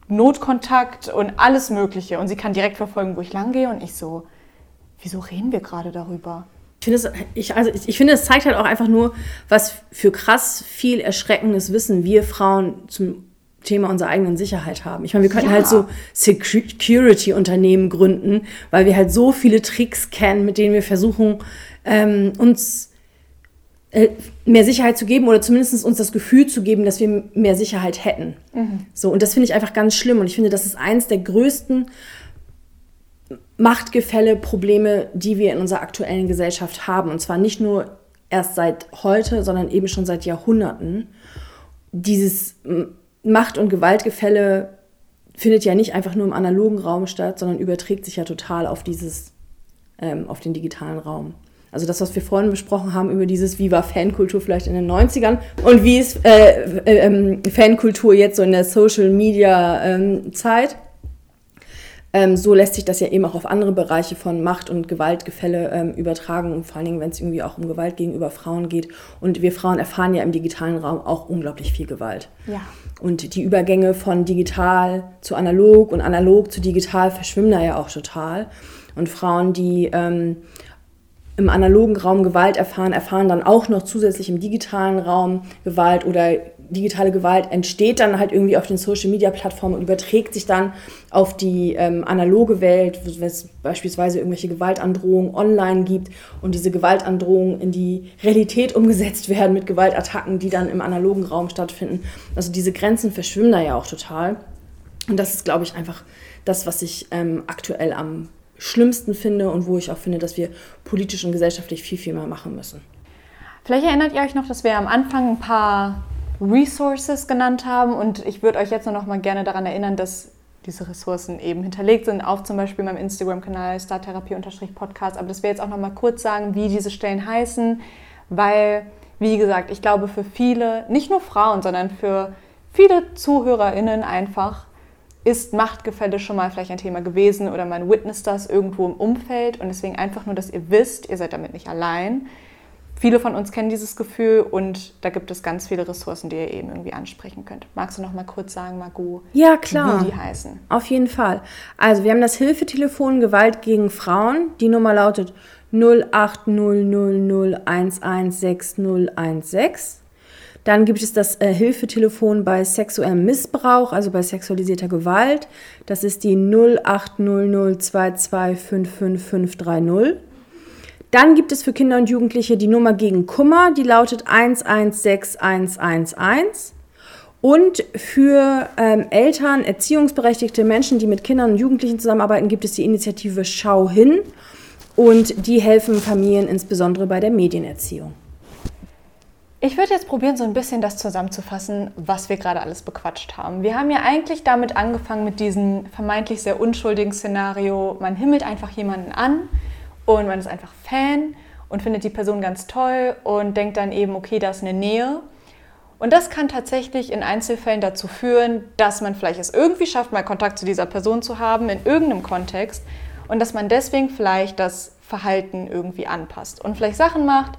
Notkontakt und alles Mögliche und sie kann direkt verfolgen, wo ich lang gehe und ich so, wieso reden wir gerade darüber? Ich finde, es, ich, also ich finde, es zeigt halt auch einfach nur, was für krass viel erschreckendes Wissen wir Frauen zum Thema unserer eigenen Sicherheit haben. Ich meine, wir könnten ja. halt so Security-Unternehmen gründen, weil wir halt so viele Tricks kennen, mit denen wir versuchen, ähm, uns mehr Sicherheit zu geben oder zumindest uns das Gefühl zu geben, dass wir mehr Sicherheit hätten. Mhm. So, und das finde ich einfach ganz schlimm. Und ich finde, das ist eins der größten Machtgefälle, Probleme, die wir in unserer aktuellen Gesellschaft haben. Und zwar nicht nur erst seit heute, sondern eben schon seit Jahrhunderten. Dieses Macht- und Gewaltgefälle findet ja nicht einfach nur im analogen Raum statt, sondern überträgt sich ja total auf dieses, ähm, auf den digitalen Raum. Also das, was wir vorhin besprochen haben über dieses, wie war Fankultur vielleicht in den 90ern und wie ist äh, äh, ähm, Fankultur jetzt so in der Social-Media-Zeit. Ähm, ähm, so lässt sich das ja eben auch auf andere Bereiche von Macht- und Gewaltgefälle ähm, übertragen und vor allen Dingen, wenn es irgendwie auch um Gewalt gegenüber Frauen geht. Und wir Frauen erfahren ja im digitalen Raum auch unglaublich viel Gewalt. Ja. Und die Übergänge von digital zu analog und analog zu digital verschwimmen da ja auch total. Und Frauen, die ähm, im analogen Raum Gewalt erfahren, erfahren dann auch noch zusätzlich im digitalen Raum Gewalt oder digitale Gewalt entsteht dann halt irgendwie auf den Social-Media-Plattformen und überträgt sich dann auf die ähm, analoge Welt, wenn es beispielsweise irgendwelche Gewaltandrohungen online gibt und diese Gewaltandrohungen in die Realität umgesetzt werden mit Gewaltattacken, die dann im analogen Raum stattfinden. Also diese Grenzen verschwimmen da ja auch total. Und das ist, glaube ich, einfach das, was ich ähm, aktuell am schlimmsten finde und wo ich auch finde, dass wir politisch und gesellschaftlich viel, viel mehr machen müssen. Vielleicht erinnert ihr euch noch, dass wir am Anfang ein paar Resources genannt haben und ich würde euch jetzt nur noch mal gerne daran erinnern, dass diese Ressourcen eben hinterlegt sind auf zum Beispiel meinem Instagram-Kanal starttherapie-podcast. Aber das wir jetzt auch noch mal kurz sagen, wie diese Stellen heißen, weil, wie gesagt, ich glaube für viele, nicht nur Frauen, sondern für viele ZuhörerInnen einfach, ist Machtgefälle schon mal vielleicht ein Thema gewesen oder man witness das irgendwo im Umfeld und deswegen einfach nur, dass ihr wisst, ihr seid damit nicht allein. Viele von uns kennen dieses Gefühl und da gibt es ganz viele Ressourcen, die ihr eben irgendwie ansprechen könnt. Magst du noch mal kurz sagen, Margot, ja, klar. wie die heißen? Auf jeden Fall. Also wir haben das Hilfetelefon Gewalt gegen Frauen. Die Nummer lautet 0800116016. Dann gibt es das äh, Hilfetelefon bei sexuellem Missbrauch, also bei sexualisierter Gewalt. Das ist die 080022555530. Dann gibt es für Kinder und Jugendliche die Nummer gegen Kummer, die lautet 116111. Und für ähm, Eltern, erziehungsberechtigte Menschen, die mit Kindern und Jugendlichen zusammenarbeiten, gibt es die Initiative Schau hin. Und die helfen Familien insbesondere bei der Medienerziehung. Ich würde jetzt probieren, so ein bisschen das zusammenzufassen, was wir gerade alles bequatscht haben. Wir haben ja eigentlich damit angefangen mit diesem vermeintlich sehr unschuldigen Szenario, man himmelt einfach jemanden an und man ist einfach Fan und findet die Person ganz toll und denkt dann eben, okay, da ist eine Nähe. Und das kann tatsächlich in Einzelfällen dazu führen, dass man vielleicht es irgendwie schafft, mal Kontakt zu dieser Person zu haben in irgendeinem Kontext und dass man deswegen vielleicht das Verhalten irgendwie anpasst und vielleicht Sachen macht,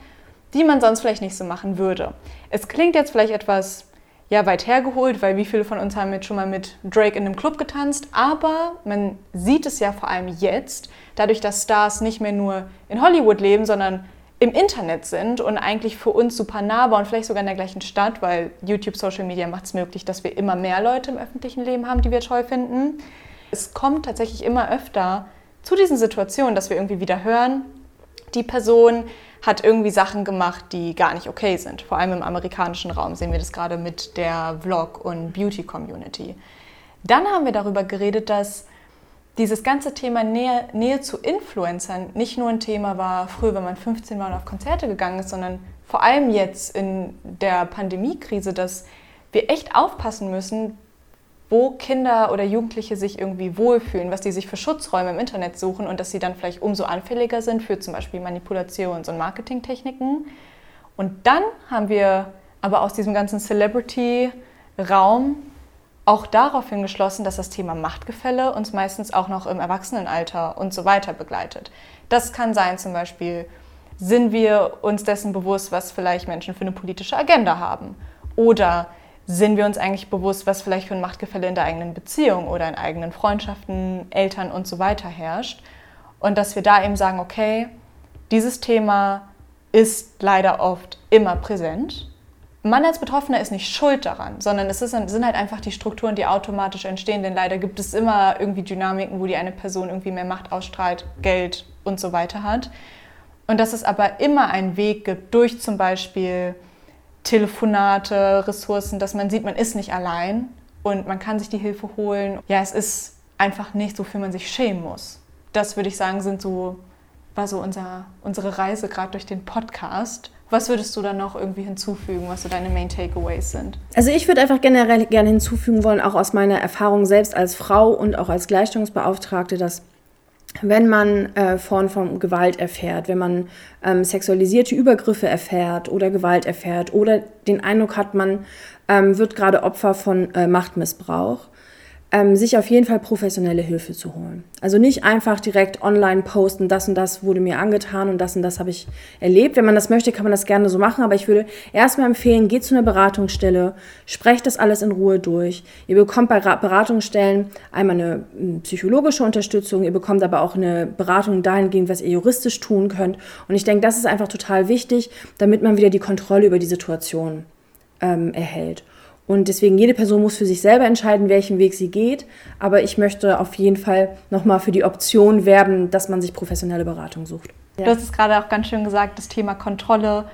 die man sonst vielleicht nicht so machen würde. Es klingt jetzt vielleicht etwas ja, weit hergeholt, weil wie viele von uns haben jetzt schon mal mit Drake in einem Club getanzt, aber man sieht es ja vor allem jetzt, dadurch, dass Stars nicht mehr nur in Hollywood leben, sondern im Internet sind und eigentlich für uns super nahbar und vielleicht sogar in der gleichen Stadt, weil YouTube Social Media macht es möglich, dass wir immer mehr Leute im öffentlichen Leben haben, die wir toll finden. Es kommt tatsächlich immer öfter zu diesen Situationen, dass wir irgendwie wieder hören, die Person hat irgendwie Sachen gemacht, die gar nicht okay sind. Vor allem im amerikanischen Raum sehen wir das gerade mit der Vlog- und Beauty-Community. Dann haben wir darüber geredet, dass dieses ganze Thema Nähe, Nähe zu Influencern nicht nur ein Thema war, früher, wenn man 15 war und auf Konzerte gegangen ist, sondern vor allem jetzt in der Pandemiekrise, dass wir echt aufpassen müssen, wo Kinder oder Jugendliche sich irgendwie wohlfühlen, was die sich für Schutzräume im Internet suchen und dass sie dann vielleicht umso anfälliger sind für zum Beispiel Manipulations- und Marketingtechniken. Und dann haben wir aber aus diesem ganzen Celebrity-Raum auch daraufhin geschlossen, dass das Thema Machtgefälle uns meistens auch noch im Erwachsenenalter und so weiter begleitet. Das kann sein zum Beispiel, sind wir uns dessen bewusst, was vielleicht Menschen für eine politische Agenda haben? Oder sind wir uns eigentlich bewusst, was vielleicht für ein Machtgefälle in der eigenen Beziehung oder in eigenen Freundschaften, Eltern und so weiter herrscht. Und dass wir da eben sagen, okay, dieses Thema ist leider oft immer präsent. Man als Betroffener ist nicht schuld daran, sondern es ist, sind halt einfach die Strukturen, die automatisch entstehen. Denn leider gibt es immer irgendwie Dynamiken, wo die eine Person irgendwie mehr Macht ausstrahlt, Geld und so weiter hat. Und dass es aber immer einen Weg gibt, durch zum Beispiel Telefonate, Ressourcen, dass man sieht, man ist nicht allein und man kann sich die Hilfe holen. Ja, es ist einfach nichts, wofür man sich schämen muss. Das würde ich sagen, sind so, war so unser, unsere Reise gerade durch den Podcast. Was würdest du da noch irgendwie hinzufügen, was so deine Main Takeaways sind? Also ich würde einfach generell gerne hinzufügen wollen, auch aus meiner Erfahrung selbst als Frau und auch als Gleichstellungsbeauftragte, dass wenn man äh, Formen von Gewalt erfährt, wenn man ähm, sexualisierte Übergriffe erfährt oder Gewalt erfährt oder den Eindruck hat, man ähm, wird gerade Opfer von äh, Machtmissbrauch, ähm, sich auf jeden Fall professionelle Hilfe zu holen. Also nicht einfach direkt online posten, das und das wurde mir angetan und das und das habe ich erlebt. Wenn man das möchte, kann man das gerne so machen, aber ich würde erstmal empfehlen, geht zu einer Beratungsstelle, sprecht das alles in Ruhe durch. Ihr bekommt bei Beratungsstellen einmal eine hm, psychologische Unterstützung, ihr bekommt aber auch eine Beratung dahingehend, was ihr juristisch tun könnt. Und ich denke, das ist einfach total wichtig, damit man wieder die Kontrolle über die Situation ähm, erhält. Und deswegen, jede Person muss für sich selber entscheiden, welchen Weg sie geht. Aber ich möchte auf jeden Fall nochmal für die Option werben, dass man sich professionelle Beratung sucht. Ja. Du hast es gerade auch ganz schön gesagt, das Thema Kontrolle.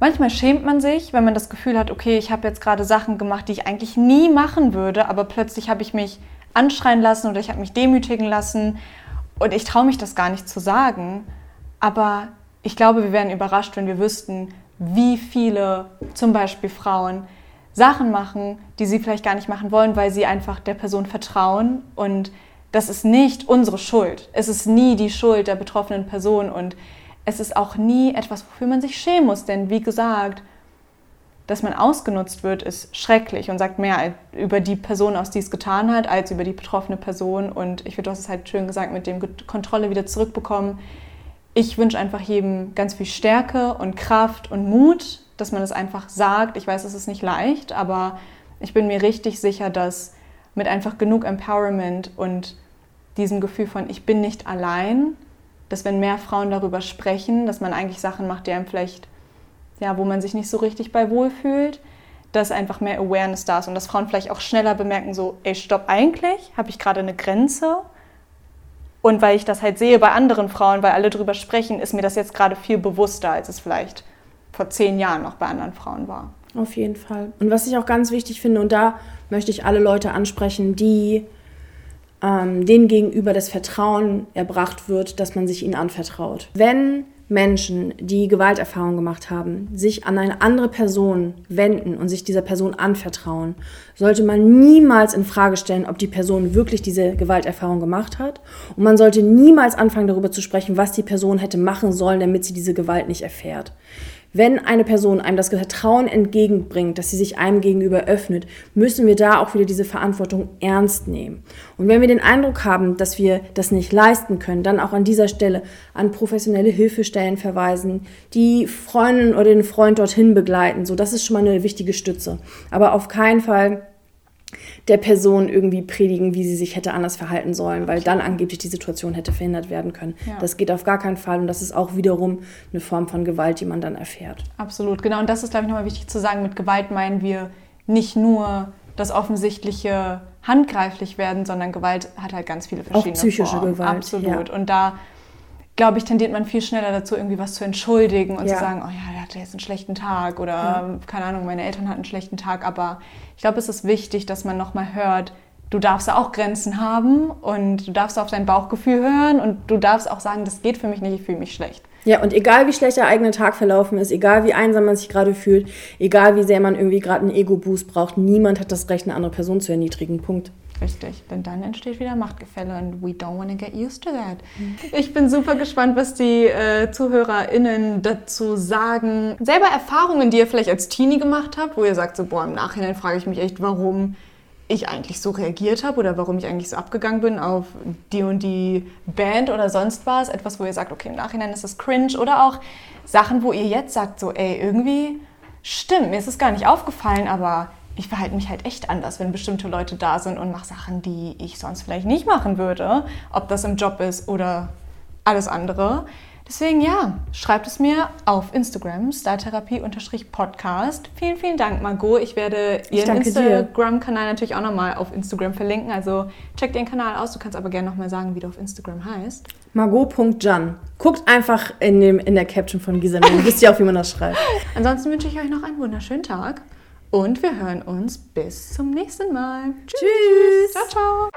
Manchmal schämt man sich, wenn man das Gefühl hat, okay, ich habe jetzt gerade Sachen gemacht, die ich eigentlich nie machen würde, aber plötzlich habe ich mich anschreien lassen oder ich habe mich demütigen lassen und ich traue mich das gar nicht zu sagen. Aber ich glaube, wir wären überrascht, wenn wir wüssten, wie viele, zum Beispiel Frauen, Sachen machen, die sie vielleicht gar nicht machen wollen, weil sie einfach der Person vertrauen. Und das ist nicht unsere Schuld. Es ist nie die Schuld der betroffenen Person. Und es ist auch nie etwas, wofür man sich schämen muss. Denn wie gesagt, dass man ausgenutzt wird, ist schrecklich und sagt mehr über die Person aus, die es getan hat, als über die betroffene Person. Und ich finde, du hast es halt schön gesagt, mit dem Kontrolle wieder zurückbekommen. Ich wünsche einfach jedem ganz viel Stärke und Kraft und Mut, dass man es einfach sagt. Ich weiß, es ist nicht leicht, aber ich bin mir richtig sicher, dass mit einfach genug Empowerment und diesem Gefühl von ich bin nicht allein, dass wenn mehr Frauen darüber sprechen, dass man eigentlich Sachen macht, die einem vielleicht, ja, wo man sich nicht so richtig bei wohlfühlt, dass einfach mehr Awareness da ist und dass Frauen vielleicht auch schneller bemerken, so, ey, stopp, eigentlich habe ich gerade eine Grenze. Und weil ich das halt sehe bei anderen Frauen, weil alle darüber sprechen, ist mir das jetzt gerade viel bewusster, als es vielleicht vor zehn Jahren noch bei anderen Frauen war. Auf jeden Fall. Und was ich auch ganz wichtig finde, und da möchte ich alle Leute ansprechen, die ähm, denen gegenüber das Vertrauen erbracht wird, dass man sich ihnen anvertraut. Wenn Menschen, die Gewalterfahrung gemacht haben, sich an eine andere Person wenden und sich dieser Person anvertrauen, sollte man niemals in Frage stellen, ob die Person wirklich diese Gewalterfahrung gemacht hat. Und man sollte niemals anfangen, darüber zu sprechen, was die Person hätte machen sollen, damit sie diese Gewalt nicht erfährt. Wenn eine Person einem das Vertrauen entgegenbringt, dass sie sich einem gegenüber öffnet, müssen wir da auch wieder diese Verantwortung ernst nehmen. Und wenn wir den Eindruck haben, dass wir das nicht leisten können, dann auch an dieser Stelle an professionelle Hilfestellen verweisen, die Freundin oder den Freund dorthin begleiten. So, das ist schon mal eine wichtige Stütze. Aber auf keinen Fall der Person irgendwie predigen, wie sie sich hätte anders verhalten sollen, weil dann angeblich die Situation hätte verhindert werden können. Ja. Das geht auf gar keinen Fall und das ist auch wiederum eine Form von Gewalt, die man dann erfährt. Absolut, genau. Und das ist, glaube ich, nochmal wichtig zu sagen. Mit Gewalt meinen wir nicht nur das offensichtliche handgreiflich werden, sondern Gewalt hat halt ganz viele verschiedene auch psychische Formen. Gewalt. Absolut. Ja. Und da glaube ich, tendiert man viel schneller dazu, irgendwie was zu entschuldigen und ja. zu sagen, oh ja, der hatte jetzt einen schlechten Tag oder ja. keine Ahnung, meine Eltern hatten einen schlechten Tag. Aber ich glaube, es ist wichtig, dass man nochmal hört, du darfst auch Grenzen haben und du darfst auf dein Bauchgefühl hören und du darfst auch sagen, das geht für mich nicht, ich fühle mich schlecht. Ja, und egal wie schlecht der eigene Tag verlaufen ist, egal wie einsam man sich gerade fühlt, egal wie sehr man irgendwie gerade einen Ego-Boost braucht, niemand hat das Recht, eine andere Person zu erniedrigen. Punkt. Richtig, denn dann entsteht wieder Machtgefälle und we don't want to get used to that. Mhm. Ich bin super gespannt, was die äh, ZuhörerInnen dazu sagen. Selber Erfahrungen, die ihr vielleicht als Teenie gemacht habt, wo ihr sagt, so, boah, im Nachhinein frage ich mich echt, warum ich eigentlich so reagiert habe oder warum ich eigentlich so abgegangen bin auf die und die Band oder sonst was. Etwas, wo ihr sagt, okay, im Nachhinein ist das cringe oder auch Sachen, wo ihr jetzt sagt, so, ey, irgendwie stimmt, mir ist es gar nicht aufgefallen, aber ich verhalte mich halt echt anders, wenn bestimmte Leute da sind und mache Sachen, die ich sonst vielleicht nicht machen würde, ob das im Job ist oder alles andere. Deswegen ja, schreibt es mir auf Instagram, startherapie-podcast. Vielen, vielen Dank, Margot. Ich werde Ihren Instagram-Kanal natürlich auch nochmal auf Instagram verlinken. Also check den Kanal aus. Du kannst aber gerne nochmal sagen, wie du auf Instagram heißt. Margot.jan. Guckt einfach in, dem, in der Caption von Gisela. Dann wisst ihr auch, wie man das schreibt. Ansonsten wünsche ich euch noch einen wunderschönen Tag. Und wir hören uns bis zum nächsten Mal. Tschüss. Tschüss. Ciao, ciao.